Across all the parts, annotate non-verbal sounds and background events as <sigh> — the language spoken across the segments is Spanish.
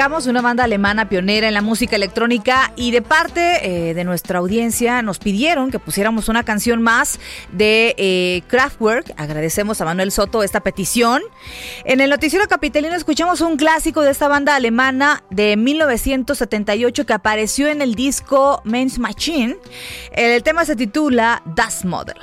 Platicamos de una banda alemana pionera en la música electrónica y de parte eh, de nuestra audiencia nos pidieron que pusiéramos una canción más de eh, Kraftwerk. Agradecemos a Manuel Soto esta petición. En el noticiero capitalino escuchamos un clásico de esta banda alemana de 1978 que apareció en el disco Men's Machine. El tema se titula Das Model.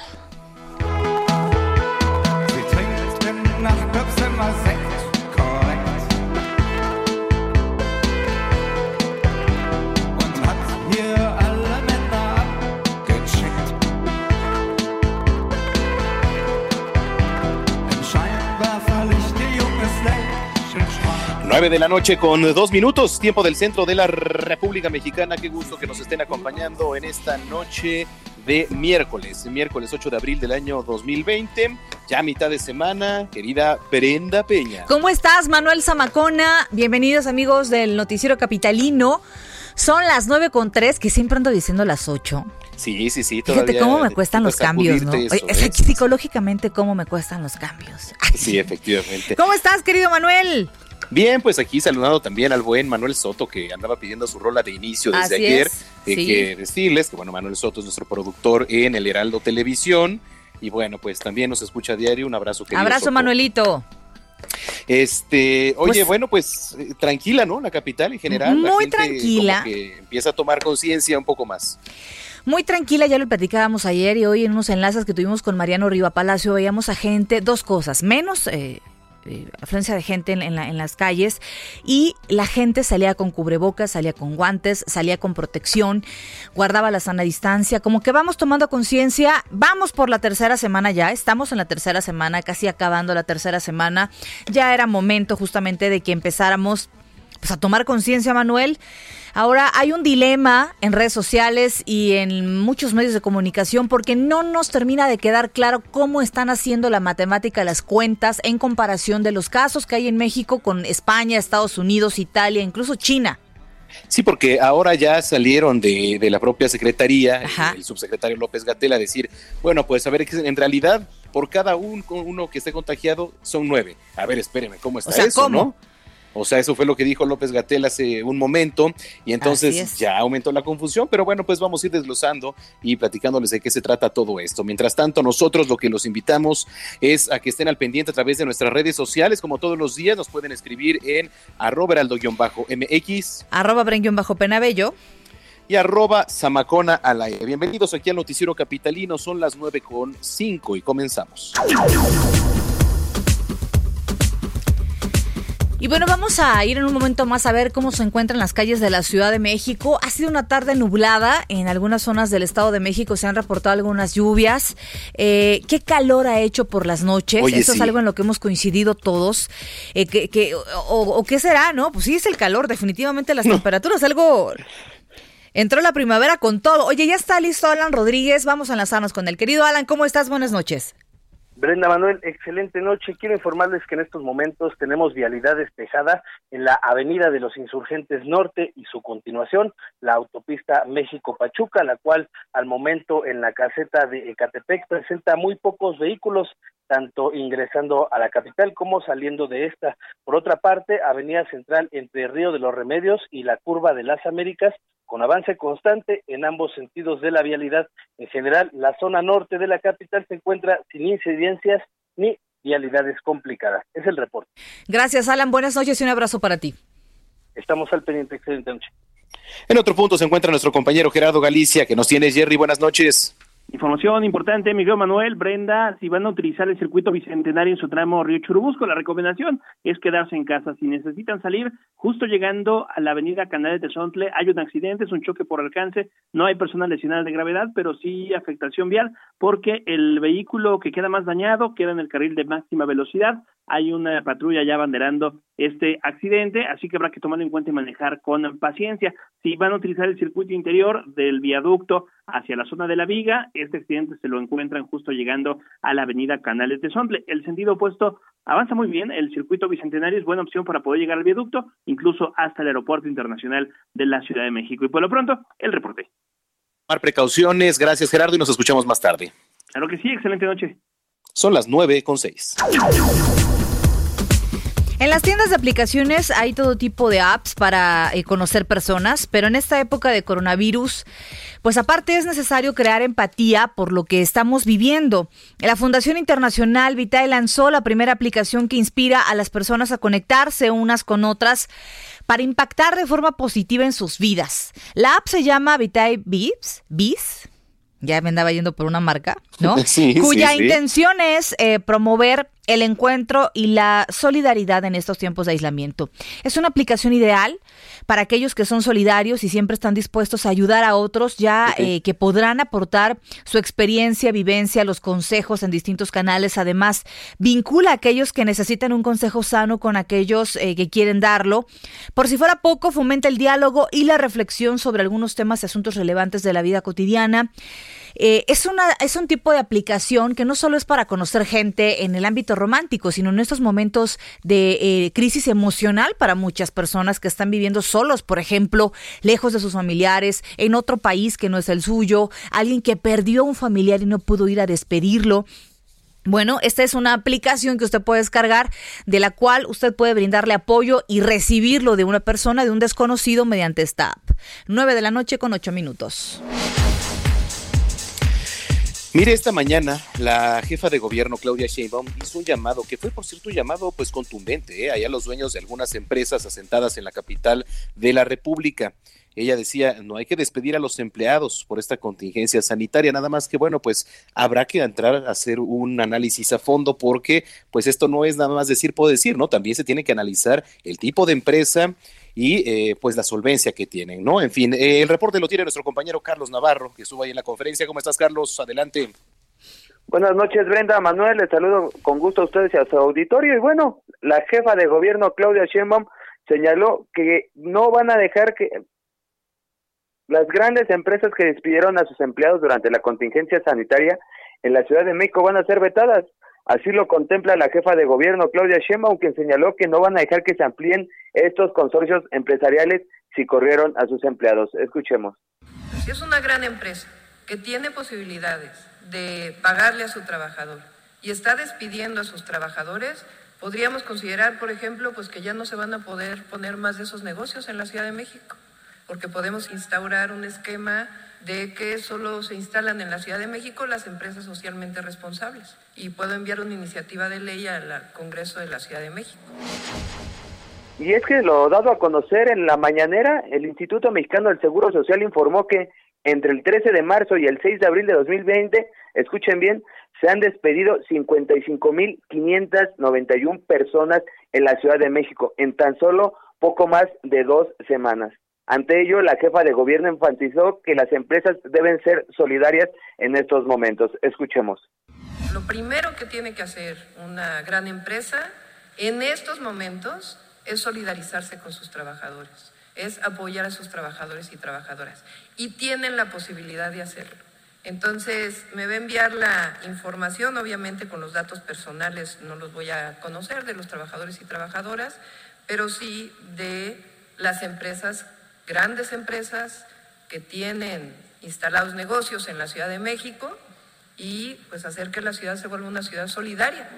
9 de la noche con dos minutos, tiempo del centro de la República Mexicana. Qué gusto que nos estén acompañando en esta noche de miércoles, miércoles 8 de abril del año 2020, ya mitad de semana, querida Brenda Peña. ¿Cómo estás, Manuel Zamacona? Bienvenidos, amigos del Noticiero Capitalino. Son las 9 con 3, que siempre ando diciendo las 8. Sí, sí, sí. Fíjate todavía cómo me cuestan los cambios, ¿no? Oye, es ¿eh? <laughs> psicológicamente, cómo me cuestan los cambios. Ay, Sí, efectivamente. ¿Cómo estás, querido Manuel? Bien, pues aquí saludando también al buen Manuel Soto que andaba pidiendo su rola de inicio desde Así ayer. Eh, sí. Que decirles que bueno, Manuel Soto es nuestro productor en el Heraldo Televisión. Y bueno, pues también nos escucha a diario. Un abrazo querido Abrazo, Soto. Manuelito. Este, oye, Pues- bueno, pues eh, tranquila, ¿no? La capital en general. la Muy gente tranquila. como que empieza a tomar conciencia un poco más. Muy tranquila, ya lo platicábamos ayer y hoy en unos enlaces que tuvimos con Mariano Riva Palacio veíamos a gente, dos cosas, menos eh, eh, afluencia de gente en, la- en las calles y la gente salía con cubrebocas, salía con guantes, salía con protección, guardaba la sana distancia, como que vamos tomando conciencia, vamos por la tercera semana ya, estamos en la tercera semana, casi acabando la tercera semana, ya era momento justamente de que empezáramos pues a tomar conciencia, Manuel. Ahora hay un dilema en redes sociales y en muchos medios de comunicación porque no nos termina de quedar claro cómo están haciendo la matemática las cuentas en comparación de los casos que hay en México con España, Estados Unidos, Italia, incluso China. Sí, porque ahora ya salieron de, de la propia secretaría, Ajá. el subsecretario López Gatel, a decir, bueno, pues a ver, en realidad, por cada un, uno que esté contagiado, son nueve. A ver, espérenme, ¿cómo está O sea, eso, ¿cómo? no? O sea, eso fue lo que dijo López Gatel hace un momento y entonces es. ya aumentó la confusión, pero bueno, pues vamos a ir desglosando y platicándoles de qué se trata todo esto. Mientras tanto, nosotros lo que los invitamos es a que estén al pendiente a través de nuestras redes sociales, como todos los días, nos pueden escribir en arroba heraldo-mx Arroba bajo penabello. y arroba zamacona al aire. Bienvenidos aquí al Noticiero Capitalino, son las nueve con cinco y comenzamos. Y bueno, vamos a ir en un momento más a ver cómo se encuentran las calles de la Ciudad de México. Ha sido una tarde nublada. En algunas zonas del Estado de México se han reportado algunas lluvias. Eh, ¿Qué calor ha hecho por las noches? Oye, Eso sí. es algo en lo que hemos coincidido todos. Eh, que, que- o, o qué será, no? Pues sí, es el calor, definitivamente las temperaturas. Algo... Entró la primavera con todo. Oye, ya está listo Alan Rodríguez. Vamos a enlazarnos con el querido Alan. ¿Cómo estás? Buenas noches. Brenda Manuel, excelente noche. Quiero informarles que en estos momentos tenemos vialidad despejada en la Avenida de los Insurgentes Norte y su continuación, la autopista México-Pachuca, la cual al momento en la caseta de Ecatepec presenta muy pocos vehículos, tanto ingresando a la capital como saliendo de esta. Por otra parte, Avenida Central entre Río de los Remedios y la Curva de las Américas con avance constante en ambos sentidos de la vialidad. En general, la zona norte de la capital se encuentra sin incidencias ni vialidades complicadas. Es el reporte. Gracias, Alan. Buenas noches y un abrazo para ti. Estamos al pendiente. Excelente noche. En otro punto se encuentra nuestro compañero Gerardo Galicia, que nos tiene Jerry. Buenas noches. Información importante, Miguel Manuel, Brenda, si van a utilizar el circuito bicentenario en su tramo Río Churubusco, la recomendación es quedarse en casa. Si necesitan salir, justo llegando a la avenida Canal de Tezontle, hay un accidente, es un choque por alcance, no hay personas lesionadas de gravedad, pero sí afectación vial, porque el vehículo que queda más dañado queda en el carril de máxima velocidad, hay una patrulla ya abanderando este accidente, así que habrá que tomarlo en cuenta y manejar con paciencia. Si van a utilizar el circuito interior del viaducto hacia la zona de la viga, este accidente se lo encuentran justo llegando a la avenida Canales de Sontle. El sentido opuesto avanza muy bien, el circuito bicentenario es buena opción para poder llegar al viaducto, incluso hasta el aeropuerto internacional de la Ciudad de México. Y por lo pronto, el reporte. Tomar precauciones, gracias Gerardo y nos escuchamos más tarde. Claro que sí, excelente noche. Son las nueve con seis. En las tiendas de aplicaciones hay todo tipo de apps para eh, conocer personas, pero en esta época de coronavirus, pues aparte es necesario crear empatía por lo que estamos viviendo. La Fundación Internacional Vitae lanzó la primera aplicación que inspira a las personas a conectarse unas con otras para impactar de forma positiva en sus vidas. La app se llama Vitae Beats, Beats, ya me andaba yendo por una marca, ¿no? <laughs> Sí, sí, Cuya sí. intención es eh, promover el encuentro y la solidaridad en estos tiempos de aislamiento. Es una aplicación ideal para aquellos que son solidarios y siempre están dispuestos a ayudar a otros, ya eh, que podrán aportar su experiencia, vivencia, los consejos en distintos canales. Además, vincula a aquellos que necesitan un consejo sano con aquellos eh, que quieren darlo. Por si fuera poco, fomenta el diálogo y la reflexión sobre algunos temas y asuntos relevantes de la vida cotidiana. Eh, es, una, es un tipo de aplicación que no solo es para conocer gente en el ámbito romántico, sino en estos momentos de eh, crisis emocional para muchas personas que están viviendo solos, por ejemplo, lejos de sus familiares, en otro país que no es el suyo, alguien que perdió un familiar y no pudo ir a despedirlo. Bueno, esta es una aplicación que usted puede descargar, de la cual usted puede brindarle apoyo y recibirlo de una persona, de un desconocido, mediante esta app. 9 de la noche con 8 minutos. Mire, esta mañana la jefa de gobierno Claudia Sheinbaum hizo un llamado que fue, por cierto, un llamado pues contundente, ¿eh? allá los dueños de algunas empresas asentadas en la capital de la República. Ella decía, no hay que despedir a los empleados por esta contingencia sanitaria, nada más que bueno, pues habrá que entrar a hacer un análisis a fondo porque pues esto no es nada más decir puedo decir, ¿no? También se tiene que analizar el tipo de empresa y eh, pues la solvencia que tienen, ¿no? En fin, eh, el reporte lo tiene nuestro compañero Carlos Navarro, que estuvo ahí en la conferencia. ¿Cómo estás, Carlos? Adelante. Buenas noches, Brenda Manuel. Les saludo con gusto a ustedes y a su auditorio. Y bueno, la jefa de gobierno, Claudia Sheinbaum, señaló que no van a dejar que las grandes empresas que despidieron a sus empleados durante la contingencia sanitaria en la Ciudad de México van a ser vetadas. Así lo contempla la jefa de gobierno, Claudia Sheinbaum, quien señaló que no van a dejar que se amplíen estos consorcios empresariales si corrieron a sus empleados. Escuchemos. Si es una gran empresa que tiene posibilidades de pagarle a su trabajador y está despidiendo a sus trabajadores, podríamos considerar, por ejemplo, pues que ya no se van a poder poner más de esos negocios en la Ciudad de México, porque podemos instaurar un esquema de que solo se instalan en la Ciudad de México las empresas socialmente responsables. Y puedo enviar una iniciativa de ley al Congreso de la Ciudad de México. Y es que lo dado a conocer en la mañanera, el Instituto Mexicano del Seguro Social informó que entre el 13 de marzo y el 6 de abril de 2020, escuchen bien, se han despedido 55.591 personas en la Ciudad de México en tan solo poco más de dos semanas. Ante ello, la jefa de gobierno enfatizó que las empresas deben ser solidarias en estos momentos. Escuchemos. Lo primero que tiene que hacer una gran empresa en estos momentos es solidarizarse con sus trabajadores, es apoyar a sus trabajadores y trabajadoras. Y tienen la posibilidad de hacerlo. Entonces, me va a enviar la información, obviamente con los datos personales no los voy a conocer de los trabajadores y trabajadoras, pero sí de las empresas, grandes empresas que tienen instalados negocios en la Ciudad de México y pues hacer que la ciudad se vuelva una ciudad solidaria.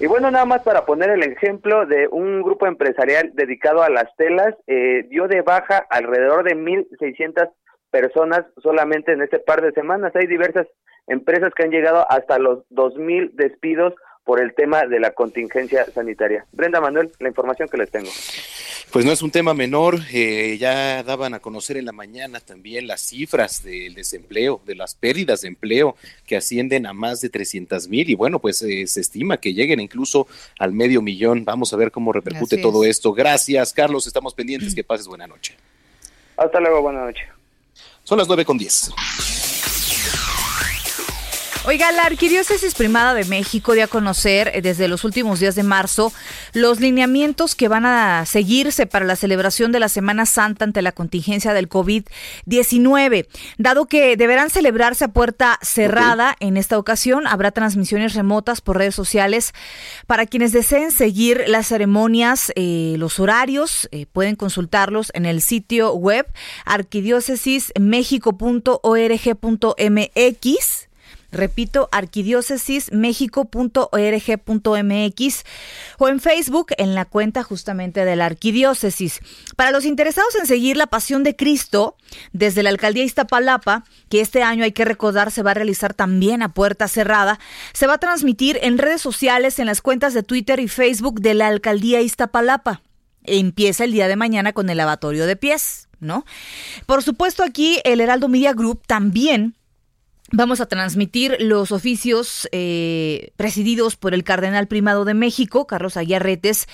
Y bueno, nada más para poner el ejemplo de un grupo empresarial dedicado a las telas, eh, dio de baja alrededor de 1.600 personas solamente en este par de semanas. Hay diversas empresas que han llegado hasta los 2.000 despidos por el tema de la contingencia sanitaria. Brenda Manuel, la información que les tengo. Pues no es un tema menor, eh, ya daban a conocer en la mañana también las cifras del desempleo, de las pérdidas de empleo que ascienden a más de 300 mil y bueno, pues eh, se estima que lleguen incluso al medio millón. Vamos a ver cómo repercute Así todo es. esto. Gracias, Carlos, estamos pendientes, <clears throat> que pases buena noche. Hasta luego, buenas noches. Son las nueve con diez. Oiga, la Arquidiócesis Primada de México dio a conocer eh, desde los últimos días de marzo los lineamientos que van a seguirse para la celebración de la Semana Santa ante la contingencia del COVID-19. Dado que deberán celebrarse a puerta cerrada en esta ocasión, habrá transmisiones remotas por redes sociales. Para quienes deseen seguir las ceremonias, eh, los horarios, eh, pueden consultarlos en el sitio web arquidiócesismexico.org.mx. Repito, arquidiócesismexico.org.mx o en Facebook en la cuenta justamente de la arquidiócesis. Para los interesados en seguir la pasión de Cristo, desde la alcaldía Iztapalapa, que este año hay que recordar se va a realizar también a puerta cerrada, se va a transmitir en redes sociales en las cuentas de Twitter y Facebook de la alcaldía Iztapalapa. Empieza el día de mañana con el lavatorio de pies, ¿no? Por supuesto, aquí el Heraldo Media Group también Vamos a transmitir los oficios eh, presididos por el Cardenal Primado de México, Carlos Aguiarretes,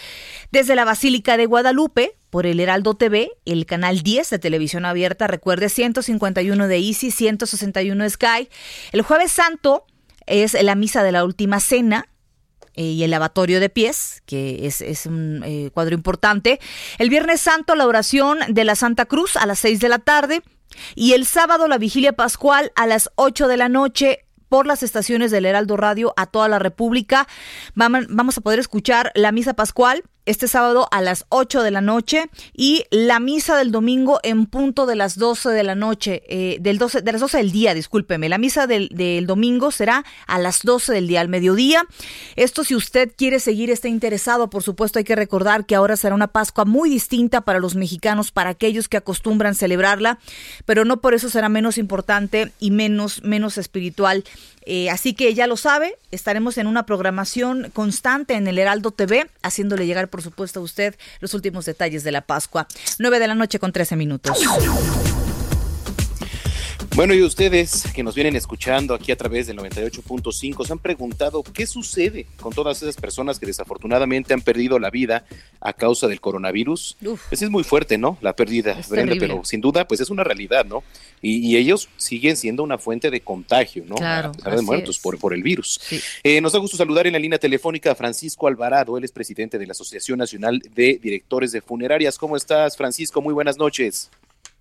desde la Basílica de Guadalupe, por el Heraldo TV, el canal 10 de televisión abierta, recuerde 151 de Easy, 161 de Sky. El jueves santo es la misa de la última cena, eh, y el lavatorio de pies, que es, es un eh, cuadro importante. El Viernes Santo, la oración de la Santa Cruz a las 6 de la tarde. Y el sábado, la vigilia pascual a las 8 de la noche por las estaciones del Heraldo Radio a toda la República. Vamos, a poder escuchar la misa pascual este sábado a las 8 de la noche y la misa del domingo en punto de las 12 de la noche, eh, del 12, de las 12 del día, discúlpeme. La misa del, del domingo será a las 12 del día, al mediodía. Esto si usted quiere seguir, está interesado, por supuesto hay que recordar que ahora será una Pascua muy distinta para los mexicanos, para aquellos que acostumbran celebrarla, pero no por eso será menos importante y menos, menos espiritual. Eh, así que ya lo sabe, estaremos en una programación constante en el Heraldo TV, haciéndole llegar, por supuesto, a usted los últimos detalles de la Pascua. 9 de la noche con 13 minutos. Bueno, y ustedes que nos vienen escuchando aquí a través del 98.5 se han preguntado qué sucede con todas esas personas que desafortunadamente han perdido la vida a causa del coronavirus. Uf. Pues es muy fuerte, ¿no? La pérdida, Brenda, pero sin duda, pues es una realidad, ¿no? Y, y ellos siguen siendo una fuente de contagio, ¿no? Claro, a pesar de así muertos es. por, por el virus. Sí. Eh, nos da gusto saludar en la línea telefónica a Francisco Alvarado, él es presidente de la Asociación Nacional de Directores de Funerarias. ¿Cómo estás, Francisco? Muy buenas noches.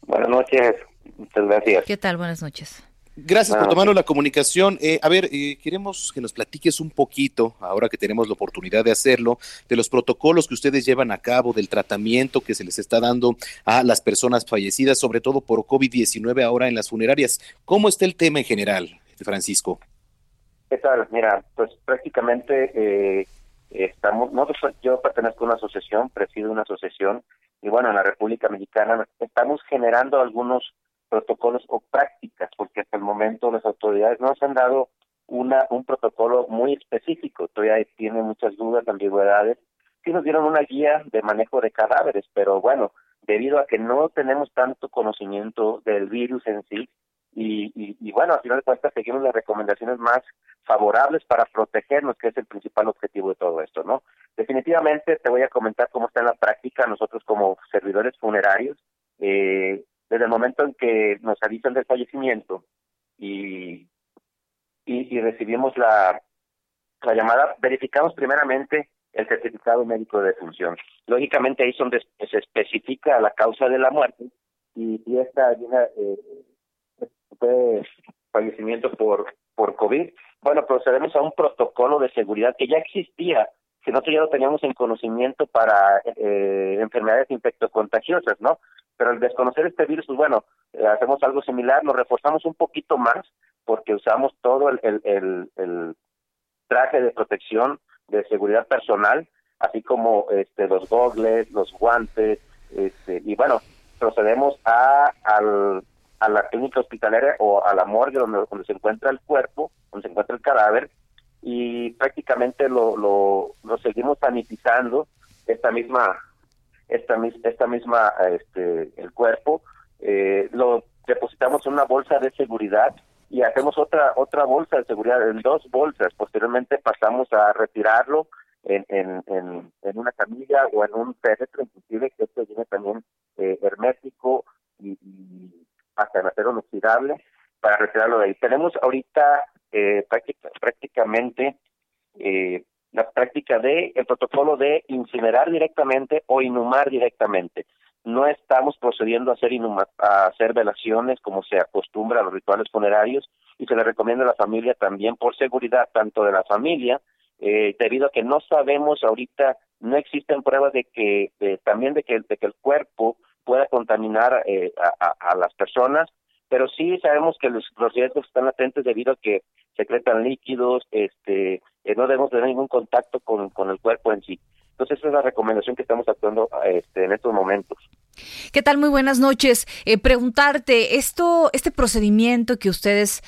Buenas noches, muchas gracias. ¿Qué tal? Buenas noches. Gracias por tomarnos la comunicación. Eh, a ver, eh, queremos que nos platiques un poquito, ahora que tenemos la oportunidad de hacerlo, de los protocolos que ustedes llevan a cabo, del tratamiento que se les está dando a las personas fallecidas, sobre todo por COVID-19 ahora en las funerarias. ¿Cómo está el tema en general, Francisco? ¿Qué tal? Mira, pues prácticamente eh, estamos, nosotros, yo pertenezco a una asociación, presido una asociación, y bueno, en la República Mexicana estamos generando algunos protocolos o prácticas, porque hasta el momento las autoridades no nos han dado una un protocolo muy específico, todavía tiene muchas dudas, ambigüedades. Sí nos dieron una guía de manejo de cadáveres, pero bueno, debido a que no tenemos tanto conocimiento del virus en sí, y, y, y bueno, al final de cuentas seguimos las recomendaciones más favorables para protegernos, que es el principal objetivo de todo esto, ¿no? Definitivamente te voy a comentar cómo está en la práctica nosotros como servidores funerarios, eh, desde el momento en que nos avisan del fallecimiento y, y, y recibimos la, la llamada, verificamos primeramente el certificado médico de defunción. Lógicamente ahí es donde se especifica la causa de la muerte y, y esta eh, fallecimiento por, por COVID, bueno, procedemos a un protocolo de seguridad que ya existía, que nosotros ya lo teníamos en conocimiento para eh, enfermedades infectocontagiosas, ¿no? Pero al desconocer este virus, pues bueno, eh, hacemos algo similar, lo reforzamos un poquito más porque usamos todo el, el, el, el traje de protección de seguridad personal, así como este, los gogles, los guantes, este, y bueno, procedemos a, al, a la clínica hospitalaria o a la morgue donde se encuentra el cuerpo, donde se encuentra el cadáver, y prácticamente lo, lo, lo seguimos sanitizando esta misma esta, esta misma este el cuerpo. Eh, lo depositamos en una bolsa de seguridad y hacemos otra otra bolsa de seguridad en dos bolsas. Posteriormente pasamos a retirarlo en, en, en, en una camilla o en un féretro inclusive que esto viene también eh, hermético y, y hasta en acero inoxidable para retirarlo de ahí. Tenemos ahorita eh, práctica- prácticamente eh, la práctica de el protocolo de incinerar directamente o inhumar directamente. No estamos procediendo a hacer inhuma- a hacer velaciones como se acostumbra a los rituales funerarios y se le recomienda a la familia también por seguridad tanto de la familia eh, debido a que no sabemos ahorita no existen pruebas de que también de que de que el cuerpo pueda contaminar eh, a- a las personas pero sí sabemos que los, los riesgos están latentes debido a que secretan líquidos, este, eh, no debemos tener ningún contacto con, con el cuerpo en sí. Entonces esa es la recomendación que estamos actuando este, en estos momentos. ¿Qué tal? Muy buenas noches. Eh, preguntarte, esto, este procedimiento que ustedes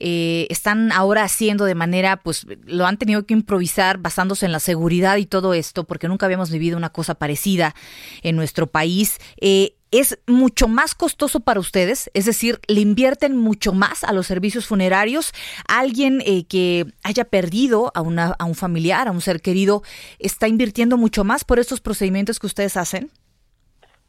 eh, están ahora haciendo de manera, pues lo han tenido que improvisar basándose en la seguridad y todo esto, porque nunca habíamos vivido una cosa parecida en nuestro país. Eh, ¿Es mucho más costoso para ustedes? Es decir, ¿le invierten mucho más a los servicios funerarios? ¿Alguien eh, que haya perdido a, una, a un familiar, a un ser querido, está invirtiendo mucho más por estos procedimientos que ustedes hacen?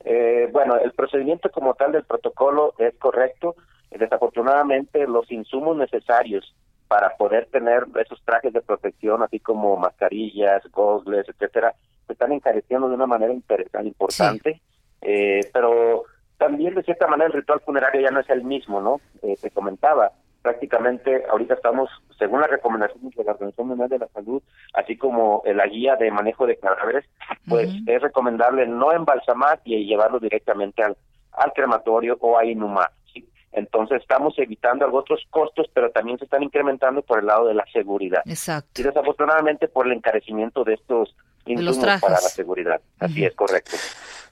Eh, bueno, el procedimiento como tal del protocolo es correcto. Desafortunadamente, los insumos necesarios para poder tener esos trajes de protección, así como mascarillas, gogles, etcétera, se están encareciendo de una manera interesante, importante. Eh, pero también, de cierta manera, el ritual funerario ya no es el mismo, ¿no? Eh, te comentaba, prácticamente ahorita estamos, según las recomendaciones de la Organización Mundial de la Salud, así como la guía de manejo de cadáveres, pues es recomendable no embalsamar y llevarlo directamente al, al crematorio o a inhumar. ¿sí? Entonces estamos evitando algunos otros costos, pero también se están incrementando por el lado de la seguridad. Exacto. Y desafortunadamente por el encarecimiento de estos insumos para la seguridad. Así es, correcto.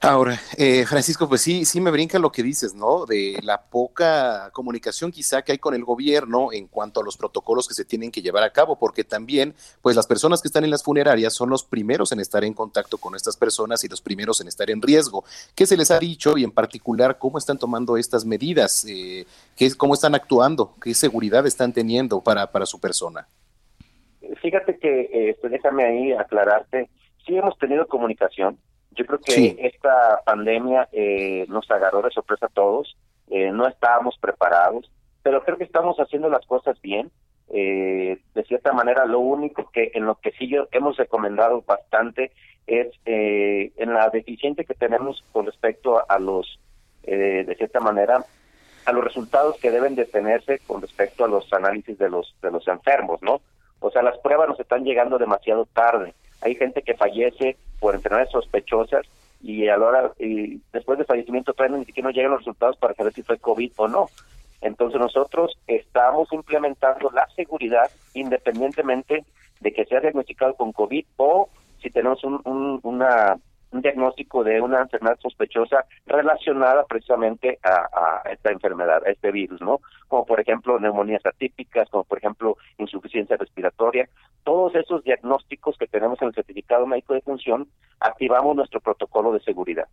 Ahora, eh, Francisco, pues sí, sí me brinca lo que dices, ¿no? De la poca comunicación quizá que hay con el gobierno en cuanto a los protocolos que se tienen que llevar a cabo, porque también, pues las personas que están en las funerarias son los primeros en estar en contacto con estas personas y los primeros en estar en riesgo. ¿Qué se les ha dicho y en particular cómo están tomando estas medidas? Eh, ¿qué, ¿Cómo están actuando? ¿Qué seguridad están teniendo para, para su persona? Fíjate que, eh, déjame ahí aclararte, sí hemos tenido comunicación. Yo creo que Sí. esta pandemia eh, nos agarró de sorpresa a todos, eh, no estábamos preparados, pero creo que estamos haciendo las cosas bien. Eh, de cierta manera, lo único que en lo que sí yo- hemos recomendado bastante es eh, en la deficiente que tenemos con respecto a los, eh, de cierta manera, a los resultados que deben de tenerse con respecto a los análisis de los de los enfermos, ¿no? O sea, las pruebas nos están llegando demasiado tarde. Hay gente que fallece por enfermedades sospechosas y a la hora y después del fallecimiento todavía ni siquiera nos llegan los resultados para saber si fue COVID o no. Entonces nosotros estamos implementando la seguridad independientemente de que sea diagnosticado con COVID o si tenemos un, un, una, un diagnóstico de una enfermedad sospechosa relacionada precisamente a, a esta enfermedad, a este virus, ¿no? Como por ejemplo neumonías atípicas, como por ejemplo insuficiencia respiratoria. Todos esos diagnósticos que tenemos en el certificado médico de función, activamos nuestro protocolo de seguridad.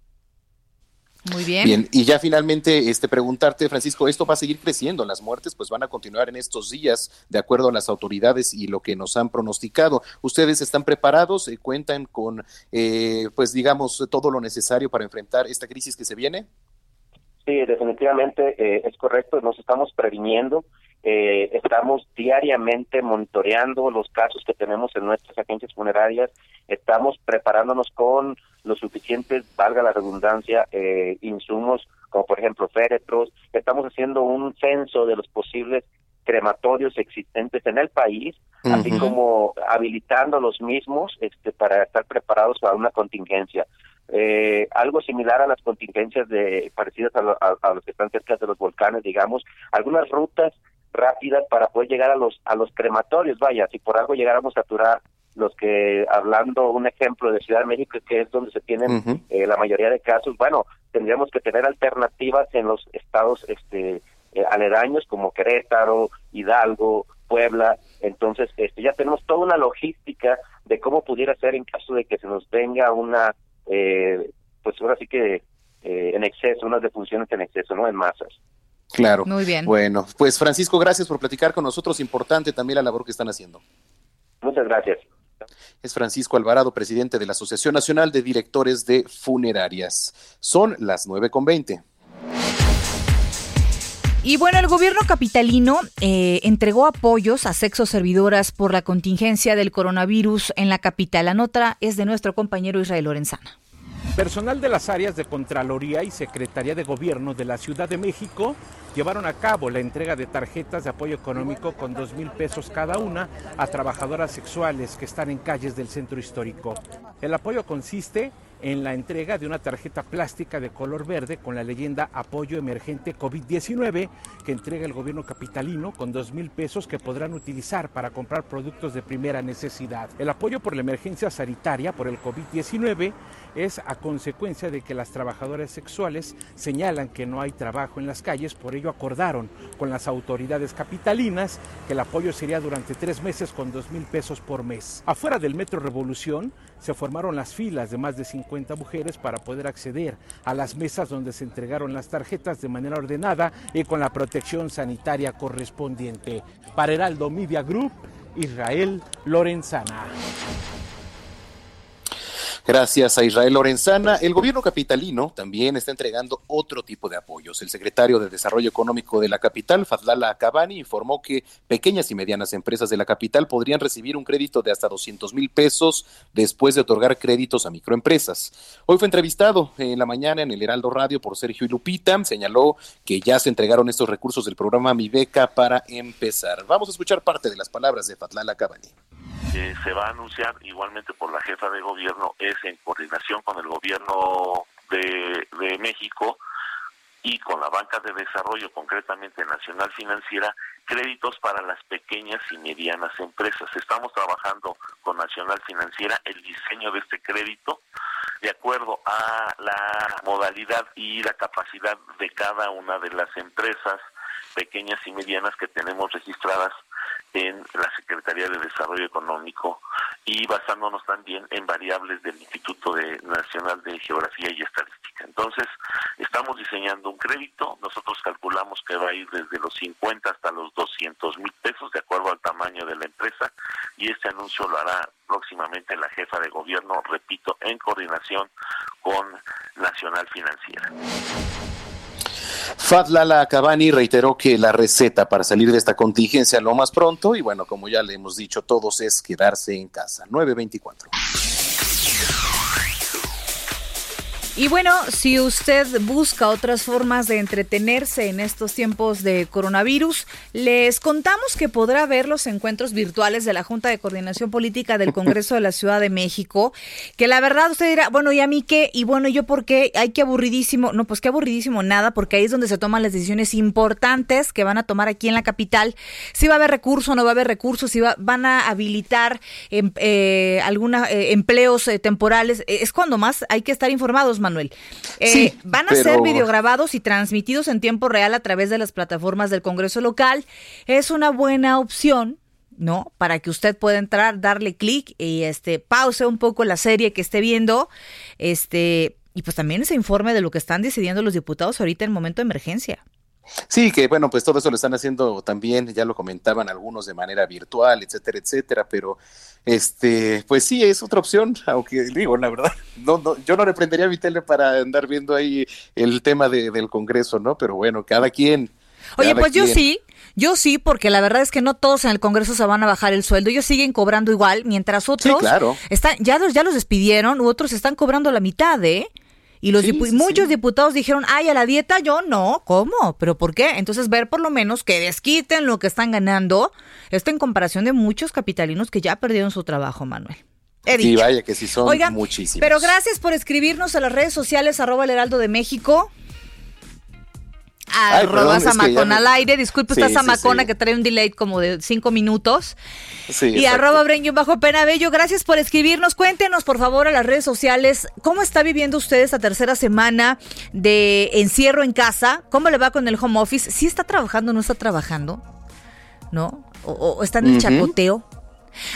Muy bien. Bien, y ya finalmente este preguntarte, Francisco, esto va a seguir creciendo, las muertes pues van a continuar en estos días de acuerdo a las autoridades y lo que nos han pronosticado. ¿Ustedes están preparados? Eh, ¿Cuentan con eh, pues digamos todo lo necesario para enfrentar esta crisis que se viene? Sí, definitivamente eh, es correcto, nos estamos previniendo, eh, estamos diariamente monitoreando los casos que tenemos en nuestras agencias funerarias, estamos preparándonos con los suficientes, valga la redundancia, eh, insumos, como por ejemplo féretros, estamos haciendo un censo de los posibles crematorios existentes en el país, así como habilitando los mismos este, para estar preparados para una contingencia. Eh, algo similar a las contingencias de parecidas a, lo- a- a los que están cerca de los volcanes, digamos, algunas rutas rápidas para poder llegar a los a los crematorios. Vaya, si por algo llegáramos a saturar los que, hablando un ejemplo de Ciudad de México, que es donde se tienen eh, la mayoría de casos, bueno, tendríamos que tener alternativas en los estados este eh, aledaños como Querétaro, Hidalgo, Puebla. Entonces, este ya tenemos toda una logística de cómo pudiera ser en caso de que se nos venga una, eh, pues ahora sí que eh, en exceso, unas defunciones en exceso, ¿no? En masas. Claro. Muy bien. Bueno, pues Francisco, gracias por platicar con nosotros. Importante también la labor que están haciendo. Muchas gracias. Es Francisco Alvarado, presidente de la Asociación Nacional de Directores de Funerarias. Son las 9.20. Y bueno, el gobierno capitalino eh, entregó apoyos a sexo servidoras por la contingencia del coronavirus en la capital. La nota es de nuestro compañero Israel Lorenzana. Personal de las áreas de Contraloría y Secretaría de Gobierno de la Ciudad de México llevaron a cabo la entrega de tarjetas de apoyo económico con dos mil pesos cada una a trabajadoras sexuales que están en calles del centro histórico. El apoyo consiste en la entrega de una tarjeta plástica de color verde con la leyenda Apoyo Emergente COVID-19 que entrega el gobierno capitalino con dos mil pesos que podrán utilizar para comprar productos de primera necesidad. El apoyo por la emergencia sanitaria por el COVID-19 es a consecuencia de que las trabajadoras sexuales señalan que no hay trabajo en las calles, por ello acordaron con las autoridades capitalinas que el apoyo sería durante tres meses con dos mil pesos por mes. Afuera del Metro Revolución se formaron las filas de más de 50 mujeres para poder acceder a las mesas donde se entregaron las tarjetas de manera ordenada y con la protección sanitaria correspondiente. Para Heraldo Media Group, Israel Lorenzana. Gracias a Israel Lorenzana. El gobierno capitalino también está entregando otro tipo de apoyos. El secretario de Desarrollo Económico de la capital, Fadlala Cabani, informó que pequeñas y medianas empresas de la capital podrían recibir un crédito de hasta 200 mil pesos después de otorgar créditos a microempresas. Hoy fue entrevistado en la mañana en el Heraldo Radio por Sergio y Lupita. Señaló que ya se entregaron estos recursos del programa Mi Beca para empezar. Vamos a escuchar parte de las palabras de Fadlala Cabani. Que se va a anunciar igualmente por la jefa de gobierno es en coordinación con el gobierno de, de México y con la banca de desarrollo, concretamente Nacional Financiera, créditos para las pequeñas y medianas empresas. Estamos trabajando con Nacional Financiera el diseño de este crédito de acuerdo a la modalidad y la capacidad de cada una de las empresas pequeñas y medianas que tenemos registradas en la Secretaría de Desarrollo Económico y basándonos también en variables del Instituto de- Nacional de Geografía y Estadística. Entonces, estamos diseñando un crédito, nosotros calculamos que va a ir desde los 50 hasta los 200 mil pesos, de acuerdo al tamaño de la empresa, y este anuncio lo hará próximamente la jefa de gobierno, repito, en coordinación con Nacional Financiera. Fadlala Cabani reiteró que la receta para salir de esta contingencia lo más pronto, y bueno, como ya le hemos dicho todos, es quedarse en casa. 924. Y bueno, si usted busca otras formas de entretenerse en estos tiempos de coronavirus, les contamos que podrá ver los encuentros virtuales de la Junta de Coordinación Política del Congreso de la Ciudad de México, que la verdad usted dirá, bueno, ¿y a mí qué? Y bueno, ¿yo por qué? Ay, qué aburridísimo. No, pues qué aburridísimo nada, porque ahí es donde se toman las decisiones importantes que van a tomar aquí en la capital. Si va a haber recurso, no va a haber recursos, si va- van a habilitar em, eh, eh, empleos eh, temporales. Es cuando más hay que estar informados, Manuel. Eh, Sí, van a pero- ser videograbados y transmitidos en tiempo real a través de las plataformas del Congreso local. Es una buena opción. ¿No? Para que usted pueda entrar, darle clic y este pause un poco la serie que esté viendo. Este, y pues también se informe de lo que están decidiendo los diputados ahorita en momento de emergencia. Sí, que bueno, pues todo eso lo están haciendo también, ya lo comentaban algunos de manera virtual, etcétera, etcétera, pero este, pues sí, es otra opción, aunque digo, la verdad, no, no, yo no le prendería mi tele para andar viendo ahí el tema de- del Congreso, ¿no? Pero bueno, cada quien. Oye, cada pues yo sí, yo sí, porque la verdad es que no todos en el Congreso se van a bajar el sueldo, ellos siguen cobrando igual, mientras otros claro. están, ya los, ya los despidieron, u otros están cobrando la mitad, ¿eh? Y los Sí, dipu- sí, muchos sí. diputados dijeron, ay, a la dieta yo no, ¿cómo? ¿Pero por qué? Entonces ver por lo menos que desquiten lo que están ganando, esto en comparación de muchos capitalinos que ya perdieron su trabajo, Manuel. He Sí, vaya que sí son Oigan, muchísimos. Pero gracias por escribirnos a las redes sociales, arroba el heraldo de México. Ay, Arroba perdón, me- al aire. Disculpe, Sí, está sí, sí. que trae un delay como de cinco minutos. Sí, y arroba Brenguión bajo pena bello. Gracias por escribirnos. Cuéntenos, por favor, a las redes sociales cómo está viviendo usted esta tercera semana de encierro en casa. ¿Cómo le va con el home office? ¿Sí está trabajando o no está trabajando? ¿No? ¿O, o está en el Ujú. chacoteo?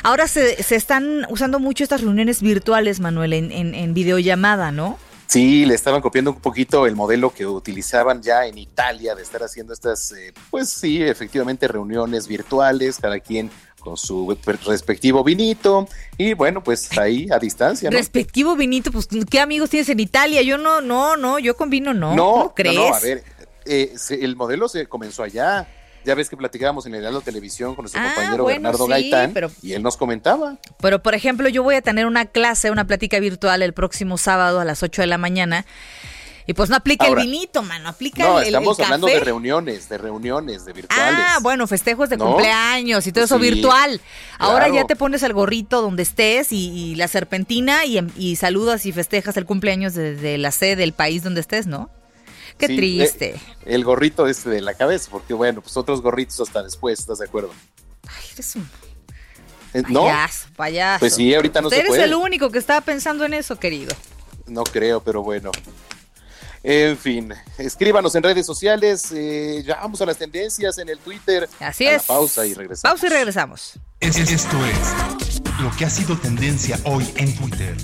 Ahora se, se están usando mucho estas reuniones virtuales, Manuel, en, en, en videollamada, ¿no? Sí, le estaban copiando un poquito el modelo que utilizaban ya en Italia de estar haciendo estas, eh, pues sí, efectivamente reuniones virtuales, cada quien con su respectivo vinito y bueno, pues ahí a distancia, ¿no? Respectivo vinito, pues ¿qué amigos tienes en Italia? Yo no, no, no, yo con vino no. no, ¿Cómo crees? no, no, a ver, eh, el modelo se comenzó allá. Ya ves que platicábamos en el Heraldo Televisión con nuestro Ah, compañero bueno, Bernardo sí, Gaitán pero- y él nos comentaba. Pero, por ejemplo, yo voy a tener una clase, una plática virtual el próximo sábado a las 8 de la mañana. Y pues no aplica Ahora, el vinito, mano, aplica No, el, el- estamos el hablando de reuniones, de reuniones, de virtuales. Ah, bueno, festejos de ¿No? cumpleaños y todo eso Sí, virtual. Ahora claro. ya te pones el gorrito donde estés y, y la serpentina y, y saludas y festejas el cumpleaños desde la sede del país donde estés, ¿no? Qué Sí, triste. eh, el gorrito este de la cabeza, porque bueno, pues otros gorritos hasta después, ¿estás de acuerdo? Ay, eres un Eh, ¿No? payaso, payaso. Pues sí, ahorita no se Eres puede. el único que estaba pensando en eso, querido. No creo, pero bueno. En fin, escríbanos en redes sociales, eh, ya vamos a las tendencias en el Twitter. Así A la es. pausa y regresamos. Pausa y regresamos. Es- esto es lo que ha sido tendencia hoy en Twitter.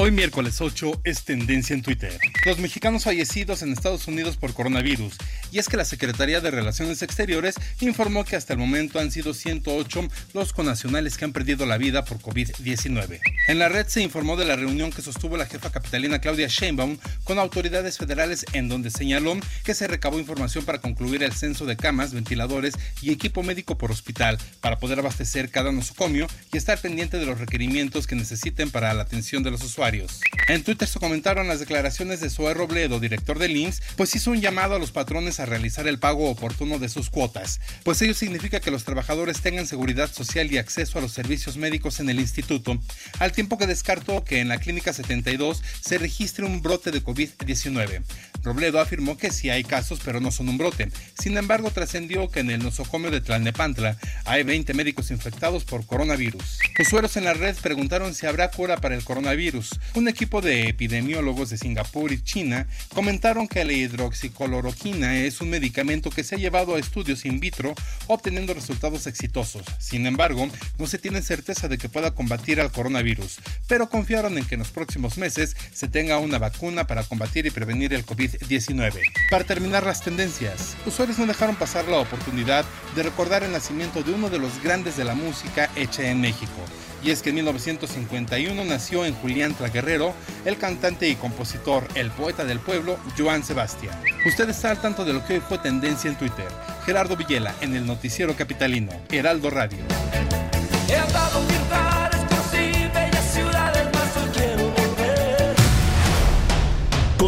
Hoy miércoles 8 es tendencia en Twitter. Los mexicanos fallecidos en Estados Unidos por coronavirus. Y es que la Secretaría de Relaciones Exteriores informó que hasta el momento han sido 108 los conacionales que han perdido la vida por COVID-19. En la red se informó de la reunión que sostuvo la jefa capitalina Claudia Sheinbaum con autoridades federales en donde señaló que se recabó información para concluir el censo de camas, ventiladores y equipo médico por hospital para poder abastecer cada nosocomio y estar pendiente de los requerimientos que necesiten para la atención de los usuarios. En Twitter se comentaron las declaraciones de Zoe Robledo, director del IMSS, pues hizo un llamado a los patrones a realizar el pago oportuno de sus cuotas, pues ello significa que los trabajadores tengan seguridad social y acceso a los servicios médicos en el instituto, al tiempo que descartó que en la Clínica 72 se registre un brote de COVID-19. Robledo afirmó que sí hay casos, pero no son un brote. Sin embargo, trascendió que en el nosocomio de Tlalnepantla hay 20 médicos infectados por coronavirus. Usuarios en la red preguntaron si habrá cura para el coronavirus. Un equipo de epidemiólogos de Singapur y China comentaron que la hidroxicloroquina es un medicamento que se ha llevado a estudios in vitro obteniendo resultados exitosos. Sin embargo, no se tiene certeza de que pueda combatir al coronavirus, pero confiaron en que en los próximos meses se tenga una vacuna para combatir y prevenir el COVID-19. Para terminar las tendencias, usuarios no dejaron pasar la oportunidad de recordar el nacimiento de uno de los grandes de la música hecha en México. Y es que en 1951 nació en Julián Guerrero el cantante y compositor, el poeta del pueblo, Joan Sebastián. Usted está al tanto de lo que hoy fue tendencia en Twitter. Gerardo Villela en el noticiero capitalino, Heraldo Radio.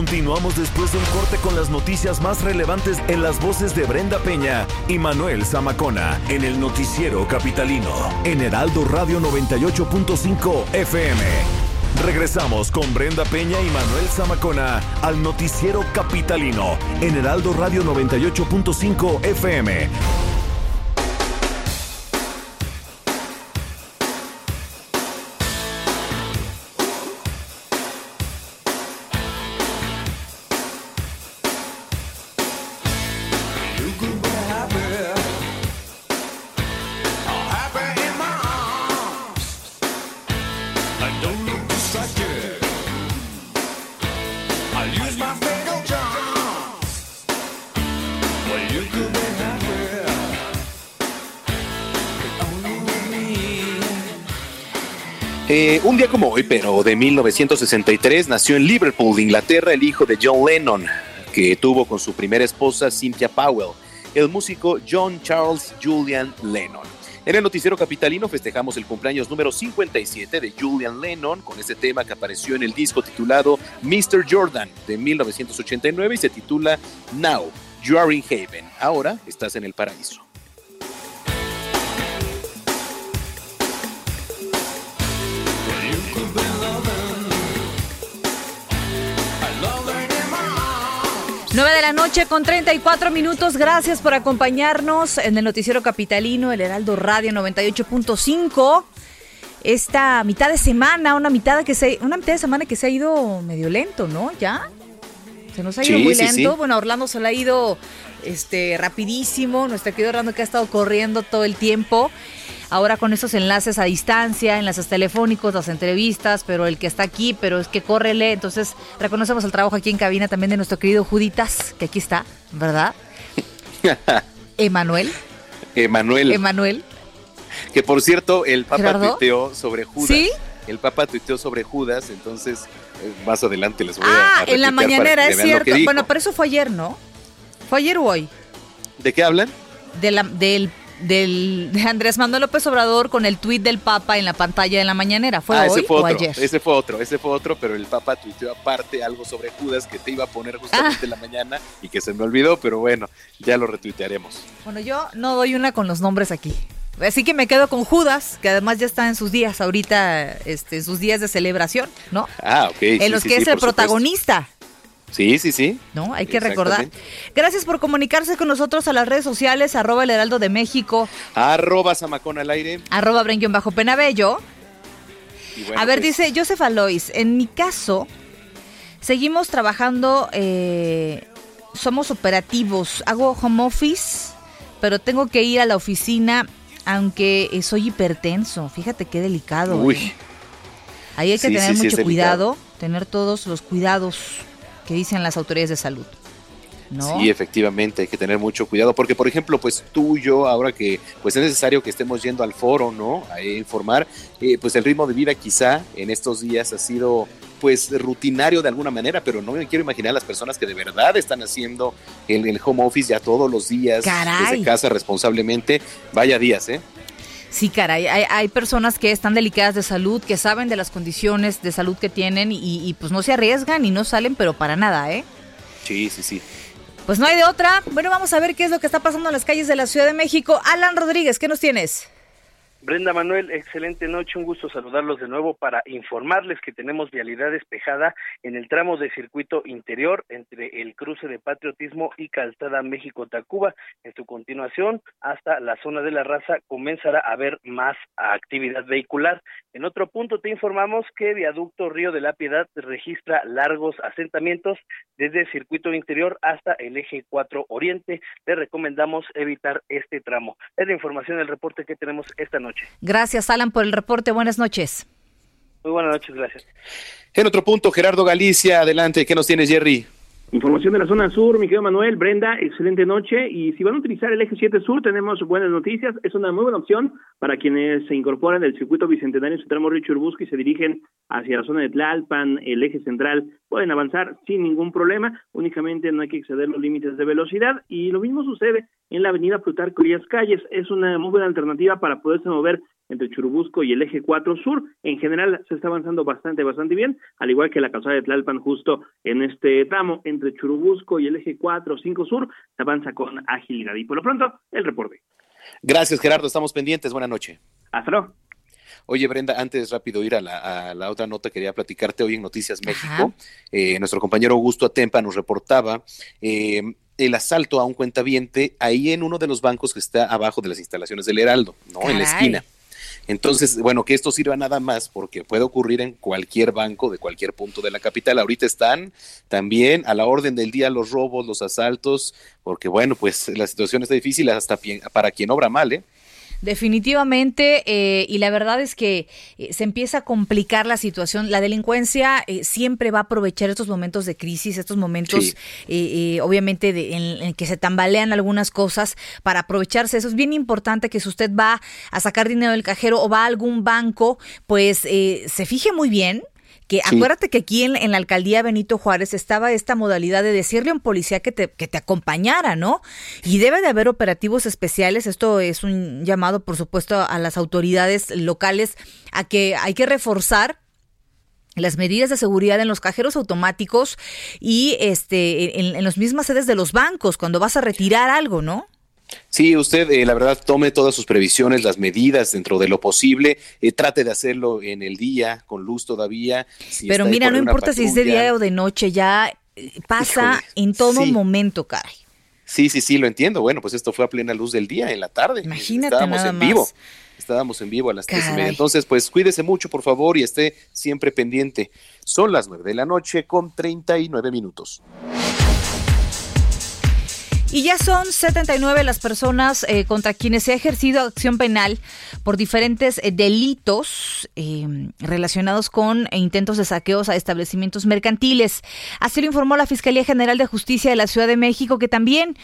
Continuamos después de un corte con las noticias más relevantes en las voces de Brenda Peña y Manuel Zamacona en el noticiero capitalino en Heraldo Radio 98.5 FM. Regresamos con Brenda Peña y Manuel Zamacona al noticiero capitalino en Heraldo Radio 98.5 FM. Como hoy, pero de 1963, nació en Liverpool, Inglaterra, el hijo de John Lennon, que tuvo con su primera esposa Cynthia Powell, el músico John Charles Julian Lennon. En el noticiero capitalino festejamos el cumpleaños número 57 de Julian Lennon con este tema que apareció en el disco titulado Mr. Jordan de 1989 y se titula Now, You Are in Heaven. Ahora estás en el paraíso. 9 de la noche con 34 minutos. Gracias por acompañarnos en el noticiero capitalino, el Heraldo Radio 98.5. Esta mitad de semana, una mitad que se, una mitad de semana que se ha ido medio lento, ¿no? Ya se nos ha ido Sí, muy lento. sí. Bueno, Orlando se le ha ido este rapidísimo. Nuestro querido Orlando que ha estado corriendo todo el tiempo. Ahora con esos enlaces a distancia, enlaces telefónicos, las entrevistas, pero el que está aquí, pero es que córrele. Entonces, reconocemos el trabajo aquí en cabina también de nuestro querido Juditas, que aquí está, ¿verdad? <laughs> Emanuel. Emanuel, Emanuel. que por cierto, el Papa ¿Gerardo? tuiteó sobre Judas. ¿Sí? El Papa tuiteó sobre Judas, entonces eh, más adelante les voy a- Ah, a. en la mañanera, es cierto. Bueno, pero eso fue ayer, ¿no? ¿Fue ayer o hoy? ¿De qué hablan? de la- del, del, de Andrés Manuel López Obrador con el tuit del Papa en la pantalla de la mañanera. ¿Fue ah, hoy ese fue o otro, ayer? ese fue otro, ese fue otro, pero el Papa tuiteó aparte algo sobre Judas que te iba a poner justamente Ah. en la mañana y que se me olvidó, pero bueno, ya lo retuitearemos. Bueno, yo no doy una con los nombres aquí. Así que me quedo con Judas, que además ya está en sus días ahorita, este, en sus días de celebración, ¿no? Ah, ok. en sí, los sí, que sí, es el supuesto. protagonista, Sí, sí, sí. ¿no? Hay que recordar. Gracias por comunicarse con nosotros a las redes sociales, arroba el heraldo de México, Arroba Zamacón al aire. arroba bren bajo penabello. Bueno, A ver, pues, dice Joseph Alois, en mi caso, seguimos trabajando, eh, somos operativos, hago home office, pero tengo que ir a la oficina, aunque eh, soy hipertenso. Fíjate qué delicado. Uy. ¿eh? Ahí hay que Sí, tener sí, mucho cuidado, tener todos los cuidados que dicen las autoridades de salud. ¿no? Sí, efectivamente, hay que tener mucho cuidado, porque por ejemplo, pues tú y yo, ahora que pues es necesario que estemos yendo al foro, ¿no? A informar, eh, pues el ritmo de vida quizá en estos días ha sido pues rutinario de alguna manera, pero no me quiero imaginar las personas que de verdad están haciendo el, el home office ya todos los días Caray. desde casa responsablemente. Vaya días, ¿eh? Sí, caray, hay, hay personas que están delicadas de salud, que saben de las condiciones de salud que tienen y, y, pues no se arriesgan y no salen, pero para nada, ¿eh? Sí, sí, sí. Pues no hay de otra. Bueno, vamos a ver qué es lo que está pasando en las calles de la Ciudad de México. Alan Rodríguez, ¿qué nos tienes? Brenda Manuel, excelente noche, un gusto saludarlos de nuevo para informarles que tenemos vialidad despejada en el tramo de circuito interior entre el cruce de Patriotismo y Calzada México-Tacuba. En su continuación, hasta la zona de la raza comenzará a haber más actividad vehicular. En otro punto te informamos que Viaducto Río de la Piedad registra largos asentamientos desde circuito interior hasta el eje 4 Oriente. Te recomendamos evitar este tramo. Es la información del reporte que tenemos esta noche. Gracias, Alan, por el reporte. Buenas noches. Muy buenas noches, gracias. En otro punto, Gerardo Galicia, adelante, ¿qué nos tienes, Jerry? Información de la zona sur, mi querido Manuel, Brenda, excelente noche. Y si van a utilizar el eje 7 sur, tenemos buenas noticias. Es una muy buena opción para quienes se incorporan del circuito bicentenario en su tramo y se dirigen hacia la zona de Tlalpan, el eje central. Pueden avanzar sin ningún problema, únicamente no hay que exceder los límites de velocidad. Y lo mismo sucede en la avenida Plutarco Elías Calles. Es una muy buena alternativa para poderse mover entre Churubusco y el eje 4 sur. En general se está avanzando bastante, bastante bien, al igual que la calzada de Tlalpan justo en este tramo entre Churubusco y el eje 4 5 sur, se avanza con agilidad. Y por lo pronto, el reporte. Gracias, Gerardo, estamos pendientes, buena noche. Hasta luego. Oye, Brenda, antes rápido ir a la, a la otra nota, quería platicarte hoy en Noticias México. Eh, nuestro compañero Augusto Atempa nos reportaba eh, el asalto a un cuentaviente ahí en uno de los bancos que está abajo de las instalaciones del Heraldo, ¿no? En la esquina. Entonces, bueno, que esto sirva nada más porque puede ocurrir en cualquier banco de cualquier punto de la capital. Ahorita están también a la orden del día los robos, los asaltos, porque bueno, pues la situación está difícil hasta para quien obra mal, ¿eh? Definitivamente, eh, y la verdad es que eh, se empieza a complicar la situación. La delincuencia eh, siempre va a aprovechar estos momentos de crisis, estos momentos, Sí. eh, eh, obviamente, de- en, en que se tambalean algunas cosas para aprovecharse. Eso es bien importante que si usted va a sacar dinero del cajero o va a algún banco, pues eh, se fije muy bien que acuérdate que aquí en, en, la alcaldía Benito Juárez estaba esta modalidad de decirle a un policía que te, que te acompañara, ¿no? Y debe de haber operativos especiales. Esto es un llamado, por supuesto, a las autoridades locales a que hay que reforzar las medidas de seguridad en los cajeros automáticos y este en, en las mismas sedes de los bancos cuando vas a retirar algo, ¿no? Sí, usted, eh, la verdad, tome todas sus previsiones, las medidas dentro de lo posible, eh, trate de hacerlo en el día, con luz todavía. Si Pero mira, no importa patrulla, si es de día o de noche, ya eh, pasa híjole, en todo sí. momento, caray. Sí, sí, sí, lo entiendo. Bueno, pues esto fue a plena luz del día, en la tarde. Imagínate Estábamos nada en más. vivo. Estábamos en vivo a las tres y media. Entonces, pues cuídese mucho, por favor, y esté siempre pendiente. Son las nueve de la noche con 39 minutos. Y ya son 79 las personas eh, contra quienes se ha ejercido acción penal por diferentes eh, delitos eh, relacionados con intentos de saqueos a establecimientos mercantiles. Así lo informó la Fiscalía General de Justicia de la Ciudad de México, que también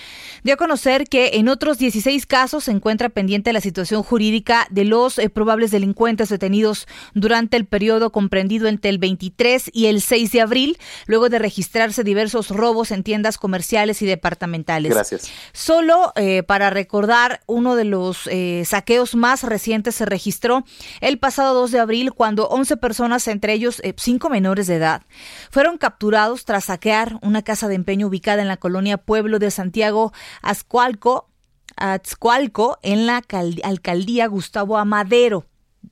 dio a conocer que en otros 16 casos se encuentra pendiente la situación jurídica de los probables delincuentes detenidos durante el periodo comprendido entre el 23 y el 6 de abril, luego de registrarse diversos robos en tiendas comerciales y departamentales. Gracias. Solo eh, para recordar, uno de los eh, saqueos más recientes se registró el pasado 2 de abril cuando 11 personas, entre ellos eh, cinco menores de edad, fueron capturados tras saquear una casa de empeño ubicada en la colonia Pueblo de Santiago, Azcualco, Azcualco en la alcaldía Gustavo Amadero.